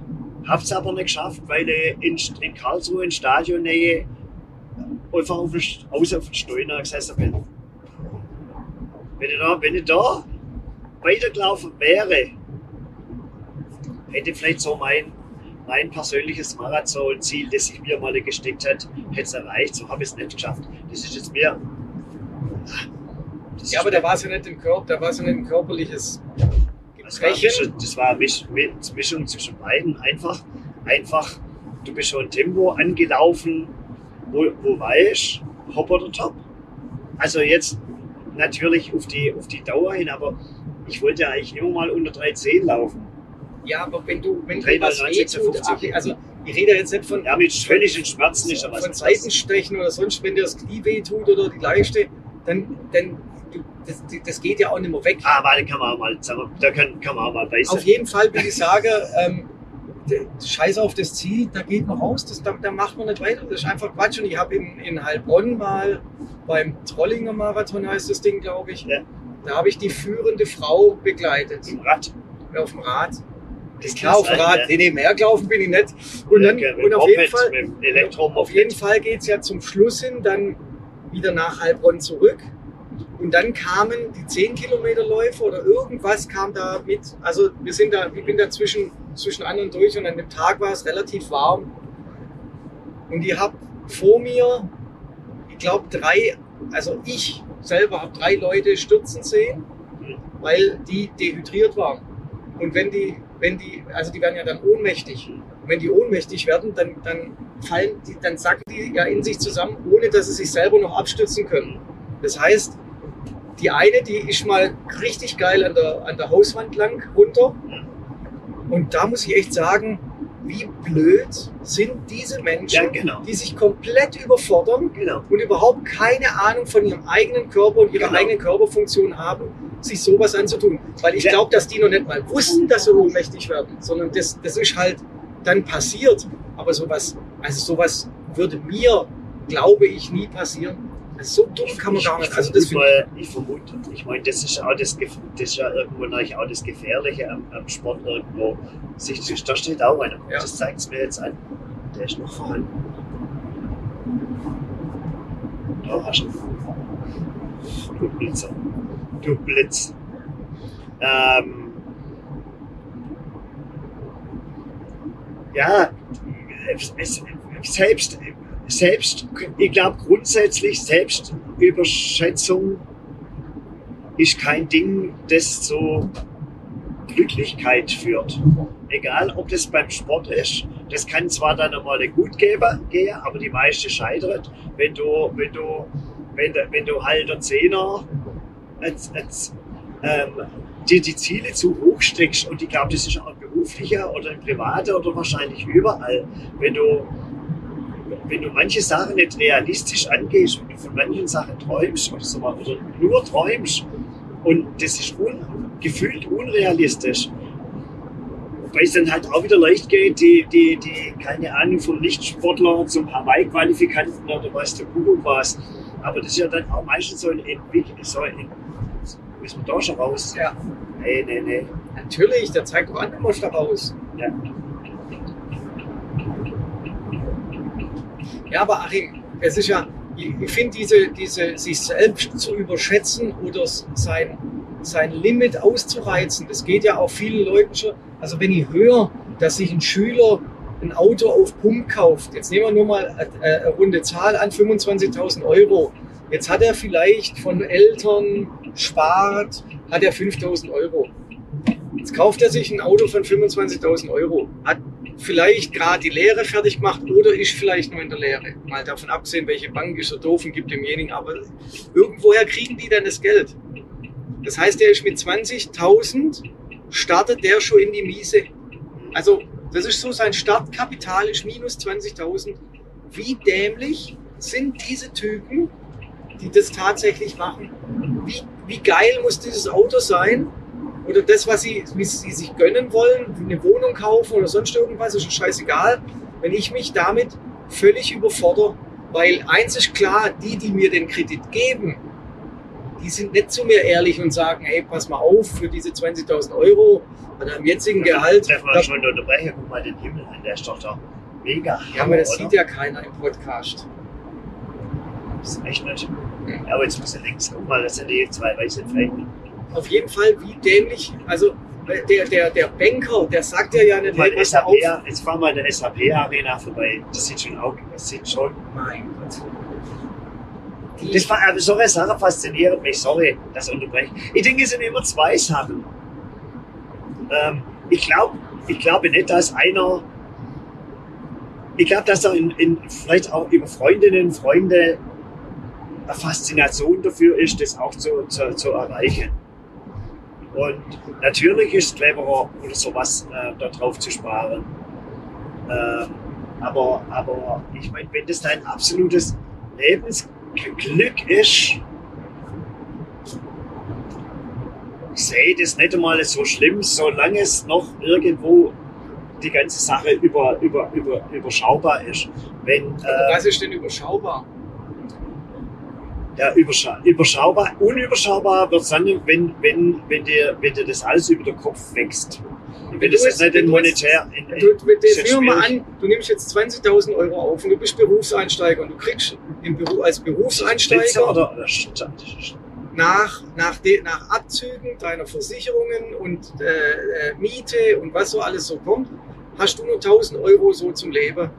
habe es aber nicht geschafft, weil ich in, in Karlsruhe in Stadionnähe einfach auf den, außer auf den Steuner gesessen bin. Wenn ich da, wenn ich da weitergelaufen wäre, hätte vielleicht so mein, mein persönliches Marathonziel, das ich mir mal gesteckt hätte, hätte es erreicht. So habe ich es nicht geschafft. Das ist jetzt mir. Das Ja, aber da war es ja nicht im Körper, da war es ja nicht ein körperliches das war, eine Gebrechen. Mischung, das war eine Misch, Mi- Mischung zwischen beiden. Einfach, einfach, du bist schon Tempo angelaufen, wo, wo weißt, hopp oder top. Also jetzt natürlich auf die, auf die Dauer hin, aber ich wollte ja eigentlich immer mal unter 3,10 laufen. Ja, aber wenn du, wenn Drei dir was mal wehtut, 56. also ich rede jetzt nicht von, Ja, mit völligen Schmerzen ja was von. Seitenstechen oder sonst, wenn dir das Knie wehtut oder die Leiste, dann, dann du, das, das geht ja auch nicht mehr weg. Ah, warte, kann man auch mal da kann, kann man auch mal beißen. Auf jeden Fall, wie ich sage, ähm, Scheiß auf das Ziel, da geht man raus, das, da, da macht man nicht weiter. Das ist einfach Quatsch. Und ich habe in, in Heilbronn mal beim Trollinger Marathon heißt das Ding, glaube ich, Ja. da habe ich die führende Frau begleitet Im Rad. auf dem Rad. Das Klar, auf dem sein, Rad, ja. nee, nee, mehr gelaufen bin ich nicht. Und, dann, Ja, und auf Moped, jeden Fall, auf jeden Fall geht es ja zum Schluss hin dann wieder nach Heilbronn zurück. Und dann kamen die 10 Kilometer Läufe oder irgendwas kam da mit. Also wir sind da, ich bin da zwischen, zwischen an und durch und an dem Tag war es relativ warm. Und ich habe vor mir, ich glaube drei, also ich selber habe drei Leute stürzen sehen, weil die dehydriert waren. Und wenn die, wenn die, also die werden ja dann ohnmächtig. Und wenn die ohnmächtig werden, dann, dann fallen die, dann sacken die ja in sich zusammen, ohne dass sie sich selber noch abstützen können. Das heißt, die eine, die ist mal richtig geil an der, an der Hauswand lang runter. Und da muss ich echt sagen, wie blöd sind diese Menschen, Ja, genau. die sich komplett überfordern Genau. und überhaupt keine Ahnung von ihrem eigenen Körper und ihrer Genau. eigenen Körperfunktion haben, sich sowas anzutun. Weil ich glaube, dass die noch nicht mal wussten, dass sie ohnmächtig werden, sondern das, das ist halt dann passiert. Aber sowas, also sowas würde mir, glaube ich, nie passieren. Also so dumm kann man ich, gar nicht. Ich Also das mal, ich vermute, ich meine, das ist auch das, das ist ja irgendwo natürlich auch das Gefährliche am, am Sport irgendwo. Sich, da steht auch einer. Ja. Das zeigt es mir jetzt an. Der ist noch vorhanden. Da hast du. Du Blitzer. Du Blitz. Ähm, ja, selbst, selbst, ich glaube grundsätzlich Selbstüberschätzung ist kein Ding, das zu Glücklichkeit führt. Egal, ob das beim Sport ist, das kann zwar dann einmal gut gehen, aber die meiste scheitert, wenn du, wenn du, wenn, wenn du halt der Zehner als, als, ähm, dir die Ziele zu hoch steckst und ich glaube, das ist auch beruflicher oder im Privaten oder wahrscheinlich überall, wenn du wenn du manche Sachen nicht realistisch angehst, wenn du von manchen Sachen träumst oder, so, oder nur träumst und das ist un, gefühlt unrealistisch, weil es dann halt auch wieder leicht geht, die, die, die keine Ahnung, vom Nichtsportler zum Hawaii-Qualifikanten oder was der Kuckuck was. Aber das ist ja dann auch meistens so ein Entwicklung, so ein, ist man da schon raus? Ja. Nee, nee, nee. Natürlich, der zeigt doch an immer schon raus. Ja. Ja, aber Achim, es ist ja, ich finde diese, diese, sich selbst zu überschätzen oder sein, sein Limit auszureizen, das geht ja auch vielen Leuten schon. Also wenn ich höre, dass sich ein Schüler ein Auto auf Pump kauft, jetzt nehmen wir nur mal eine, eine runde Zahl an, 25.000 Euro. Jetzt hat er vielleicht von Eltern spart, hat er 5.000 Euro. Jetzt kauft er sich ein Auto von 25.000 Euro, hat vielleicht gerade die Lehre fertig gemacht oder ist vielleicht nur in der Lehre. Mal davon abgesehen, welche Bank ist so doof und gibt demjenigen, aber irgendwoher kriegen die dann das Geld. Das heißt, der ist mit 20.000 startet der schon in die Miese. Also, das ist so, sein Startkapital ist minus 20.000. Wie dämlich sind diese Typen, die das tatsächlich machen? Wie, wie geil muss dieses Auto sein? Oder das, was sie, wie sie sich gönnen wollen, eine Wohnung kaufen oder sonst irgendwas, ist scheißegal. Wenn ich mich damit völlig überfordere, weil eins ist klar, die, die mir den Kredit geben, die sind nicht zu mir ehrlich und sagen, hey, pass mal auf, für diese 20.000 Euro oder am jetzigen Gehalt. Darf man schon unterbrechen? Guck mal den Himmel an, der ist doch da mega. Ja, aber das oder? sieht ja keiner im Podcast. Das ist echt nicht. Ja, aber jetzt muss er links. Guck mal, das sind die zwei weißen Flecken. Auf jeden Fall, wie dämlich. Also, der, der, der Banker, der sagt ja ja nicht, mal hey, SAP, auf. Jetzt fahren wir in der SAP-Arena vorbei. Das sieht schon auch, das sieht schon. Mein Gott. Das war, aber so eine Sache fasziniert mich, sorry, das unterbreche. Ich denke, es sind immer zwei Sachen. Ähm, ich glaube ich glaube nicht, dass einer, ich glaube, dass er in, in, vielleicht auch über Freundinnen, Freunde eine Faszination dafür ist, das auch zu, zu, zu erreichen. Und natürlich ist es cleverer, oder sowas äh, da drauf zu sparen. Ähm, aber, aber ich meine, wenn das dein absolutes Lebensglück ist, sehe das nicht einmal so schlimm, solange es noch irgendwo die ganze Sache über, über, über, überschaubar ist. Wenn, äh, was ist denn überschaubar? ja, überschaubar, unüberschaubar wird es dann, wenn, wenn, wenn, dir, wenn dir das alles über den Kopf wächst. Wenn das jetzt nicht in monetär. In, in, du, nehmen wir mal an, du nimmst jetzt 20.000 Euro auf und du bist Berufseinsteiger und du kriegst im Beruf, als Berufseinsteiger oder, oder nach, nach, de, nach Abzügen deiner Versicherungen und äh, äh, Miete und was so alles so kommt, hast du nur 1000 Euro so zum Leben.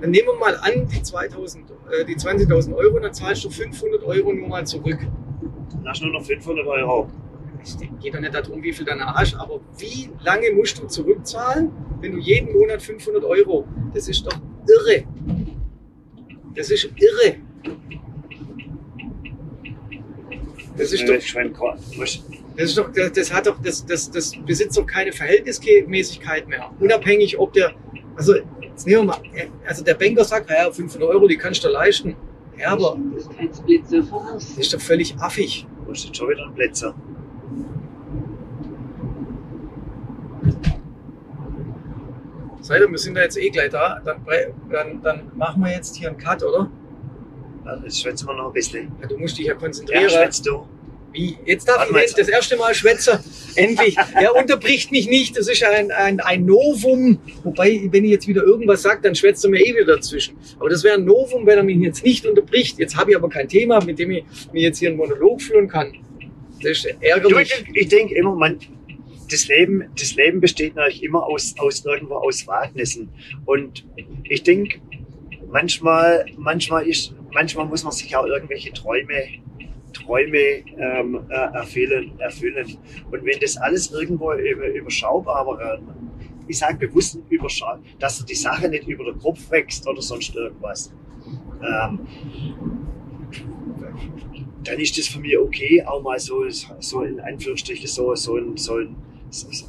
Dann nehmen wir mal an, die 2000 äh, die 20.000 Euro, dann zahlst du 500 Euro nur mal zurück. Dann hast du nur noch 500 Euro. Es geht doch nicht darum, wie viel deine hast, aber wie lange musst du zurückzahlen, wenn du jeden Monat 500 Euro? Das ist doch irre. Das ist irre. Das ist doch. Das, ist doch, das, das, hat doch, das, das, das besitzt doch keine Verhältnismäßigkeit mehr. Unabhängig, ob der, also Jetzt nehmen wir mal, also der Banker sagt, naja, 500 Euro, die kannst du leisten. Ja, aber das ist doch völlig affig. Du musst jetzt schon wieder ein Blitzer. Seid ihr, wir sind da jetzt eh gleich da. Dann, dann, dann machen wir jetzt hier einen Cut, oder? Jetzt schwätzen wir noch ein bisschen. Ja, du musst dich ja konzentrieren. Ja, schwätzt du. Wie? Jetzt darf Warte ich das erste Mal schwätzen. Endlich. Er unterbricht mich nicht. Das ist ein, ein, ein Novum. Wobei, wenn ich jetzt wieder irgendwas sage, dann schwätzt er mir eh wieder dazwischen. Aber das wäre ein Novum, wenn er mich jetzt nicht unterbricht. Jetzt habe ich aber kein Thema, mit dem ich mir jetzt hier einen Monolog führen kann. Das ist Du, ärgerlich. ich, ich denke immer, man, das Leben, das Leben besteht natürlich immer aus, aus irgendwo aus Wagnissen. Und ich denke, manchmal, manchmal ist, manchmal muss man sich auch irgendwelche Träume, Träume ähm, äh, erfüllen, erfüllen. Und wenn das alles irgendwo über, überschaubar wäre, ich sage bewusst überschaubar, dass die Sache nicht über den Kopf wächst oder sonst irgendwas. Ähm, dann ist das für mich okay, auch mal so, so in Anführungsstrichen so, so ein, so ein,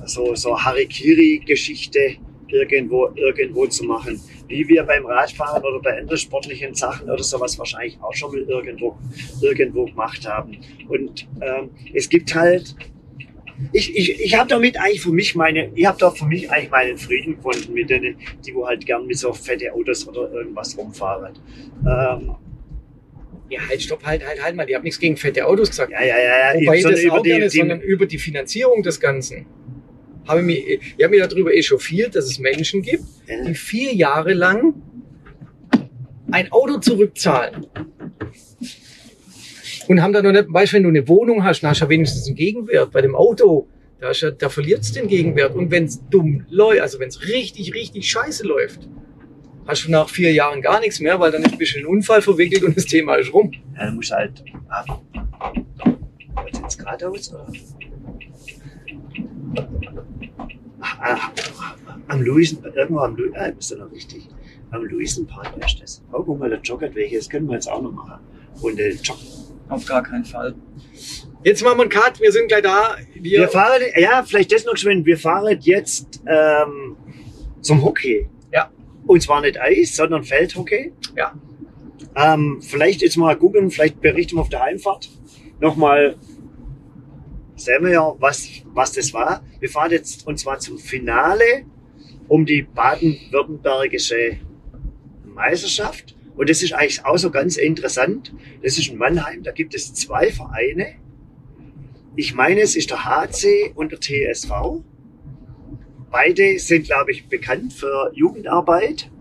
so, so Harikiri-Geschichte irgendwo, irgendwo zu machen. Wie wir beim Radfahren oder bei anderen sportlichen Sachen oder sowas wahrscheinlich auch schon mal irgendwo, irgendwo gemacht haben. Und ähm, es gibt halt, ich, ich, ich habe damit eigentlich für mich meine, ich habe da für mich eigentlich meinen Frieden gefunden mit denen, die wo halt gern mit so fette Autos oder irgendwas rumfahren. Ähm, Ja, halt, stopp, halt, halt, halt mal. Ich habe nichts gegen fette Autos gesagt. ja, ja, ja, ja. Wobei ich sondern das auch gerne, die, sondern über die Finanzierung des Ganzen. Habe ich, mich, ich habe mich darüber echauffiert, dass es Menschen gibt, die, die vier Jahre lang ein Auto zurückzahlen. Und haben dann noch nicht, weißt du, wenn du eine Wohnung hast, dann hast du ja wenigstens einen Gegenwert. Bei dem Auto, da, ja- da verliert es den Gegenwert. Und wenn es dumm läuft, also wenn es richtig, richtig scheiße läuft, hast du nach vier Jahren gar nichts mehr, weil dann ist ein bisschen ein Unfall verwickelt und das Thema ist rum. Ja, dann musst du halt ab. Was jetzt geradeaus? Oder? Ach, ah, am Luisen, irgendwo am Luisen, ah, bist du noch richtig. Am Luisenpark ist das. Oh, guck mal, der Joggerweg, das können wir jetzt auch noch machen. Und der Jog Auf gar keinen Fall. Jetzt machen wir einen Cut, wir sind gleich da. Wir, Wir fahren, ja, vielleicht das noch geschwind. Wir fahren jetzt ähm, zum Hockey. Und zwar nicht Eis, sondern Feldhockey. Ja. Ähm, vielleicht jetzt mal gucken, vielleicht berichten wir auf der Heimfahrt. Nochmal sehen wir ja, was, was das war. Wir fahren jetzt und zwar zum Finale um die baden-württembergische Meisterschaft. Und das ist eigentlich auch so ganz interessant. Das ist in Mannheim, da gibt es zwei Vereine. Ich meine, es ist der HC und der TSV. Beide sind, glaube ich, bekannt für Jugendarbeit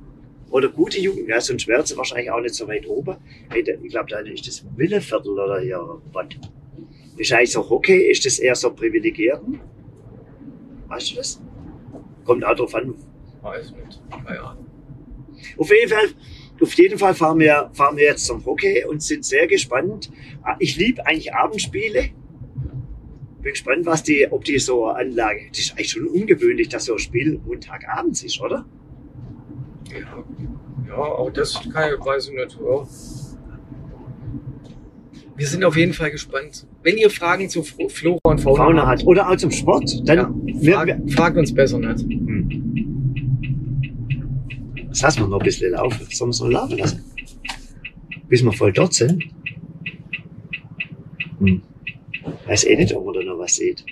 oder gute Jugend. Ja, sonst wären sie wahrscheinlich auch nicht so weit oben. Ich glaube, da ist das Willeviertel oder hier. Was? Ist eigentlich so Hockey? Ist das eher so Privilegierten? Weißt du das? Kommt auch drauf an. Weiß nicht. Keine Ahnung. Auf jeden Fall, auf jeden Fall fahren wir, fahren wir jetzt zum Hockey und sind sehr gespannt. Ich liebe eigentlich Abendspiele. Bin gespannt, was die, ob die so Anlage. Das ist eigentlich schon ungewöhnlich, dass so ein Spiel Montagabends ist, oder? Ja, ja, auch das kann ich, weiß ich nicht. Ja. Wir sind auf jeden Fall gespannt. Wenn ihr Fragen zu Flora und Fauna, Fauna habt, hat. Oder auch zum Sport. Dann, ja, wir, frag, wir, fragt uns besser nicht. hm. Das lassen wir noch ein bisschen laufen. Sollen wir es noch laufen lassen? Bis wir voll dort sind. Hm. Weiß eh nicht, ob man da noch was sieht.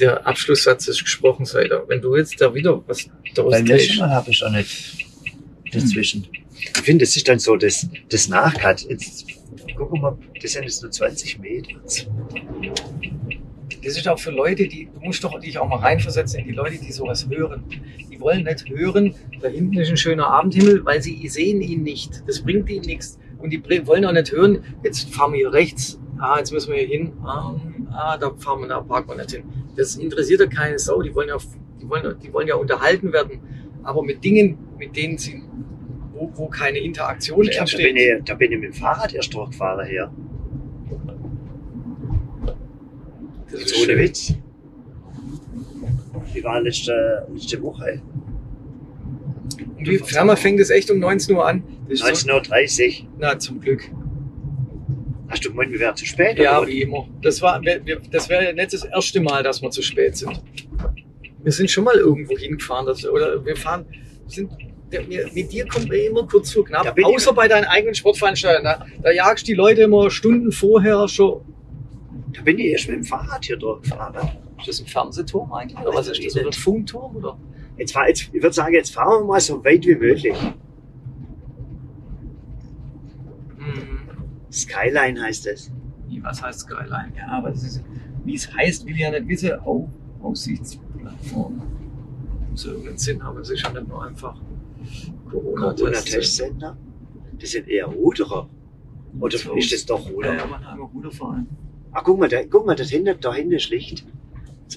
Der Abschlusssatz ist gesprochen, Seider. Wenn du jetzt da wieder was daraus Beim letzten Mal habe ich auch nicht dazwischen. Ich finde, das ist dann so das, das Nachcut. Jetzt wir mal, das sind jetzt nur 20 Meter. das ist auch für Leute, die, du musst doch dich auch mal reinversetzen in die Leute, die sowas hören. Die wollen nicht hören, da hinten ist ein schöner Abendhimmel, weil sie sehen ihn nicht. Das bringt ihnen nichts. Und die wollen auch nicht hören, jetzt fahren wir hier rechts, ah, jetzt müssen wir hier hin, ah, ah da fahren wir, da parken wir nicht hin. Das interessiert ja keine Sau, die wollen ja, die wollen, die wollen ja unterhalten werden, aber mit Dingen, mit denen sie, wo, wo keine Interaktion Ich glaube, da, bin entsteht. ich- da bin ich mit dem Fahrrad erst durchgefahren hier. Das ist ohne. Witz. Die war letzte, letzte Woche. Und wie fängt es echt um 19 Uhr an. Das ist so, 19.30 Uhr. na, zum Glück. Hast du gemeint, wir wären zu spät? Ja, oder? wie immer. Das war, wir, wir- das wäre nicht das erste Mal, dass wir zu spät sind. Wir sind schon mal irgendwo hingefahren, das, oder wir fahren, sind, wir, mit dir kommen wir immer kurz vor knapp, ich- außer bei deinen eigenen Sportveranstaltungen. Da, da jagst die Leute immer Stunden vorher schon. Da bin ich erst mit dem Fahrrad hier durchgefahren. Ist das ein Fernsehturm eigentlich? Oder was ist das? Oder ein. Funkturm? Oder? Jetzt fahr, jetzt, ich würde sagen, jetzt fahren wir mal so weit wie möglich. Skyline heißt es. Wie, was heißt Skyline? Ja, aber das ist, wie es heißt, will ich ja nicht wissen. Au, Aussichtsplattform. Ja irgendeinen Sinn haben. Es ist ja nicht nur einfach Corona-Tests. Corona-Testsender? Das sind eher Ruderer. Oder So. ist das doch Ja, Ruder? ja, man hat immer Ruderverein. Ach, guck mal, da, guck mal, da hinten, da hinten ist Licht.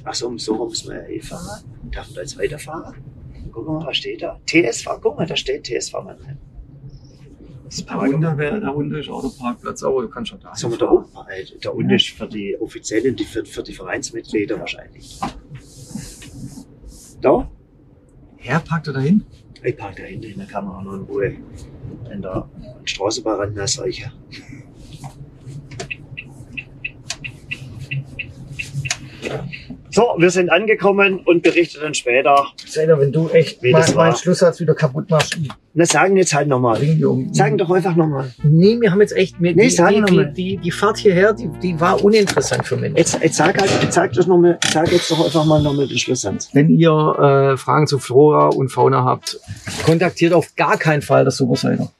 Ach so, so rum muss man ja eh fahren. Darf man da jetzt weiterfahren? Guck mal, was steht da? TSV, guck mal, da steht TSV Mannheim. Das Da unten, wäre, da unten ist auch der Parkplatz, aber du kannst schon da Sollen wir da äh, Da unten ist für die Offiziellen, die für, für die Vereinsmitglieder wahrscheinlich. Da? Herr, parkt er dahin? Ich park da hinten, da kann man auch noch in Ruhe in der Straßenbahn ran, solche. So, wir sind angekommen und berichten dann später. Seiner, wenn du echt Wie das war. Schlusssatz wieder kaputt machst, Na, sagen jetzt halt nochmal. um. Sagen doch einfach nochmal. Nee, wir haben jetzt echt, wir, Nee, die, sag die, die, die, die Fahrt hierher, die, die war uninteressant für mich. Jetzt, jetzt sag halt, jetzt sag das noch mal, sag jetzt doch einfach mal nochmal den Schlusssatz. Wenn ihr äh, Fragen zu Flora und Fauna habt, kontaktiert auf gar keinen Fall das Superseiter.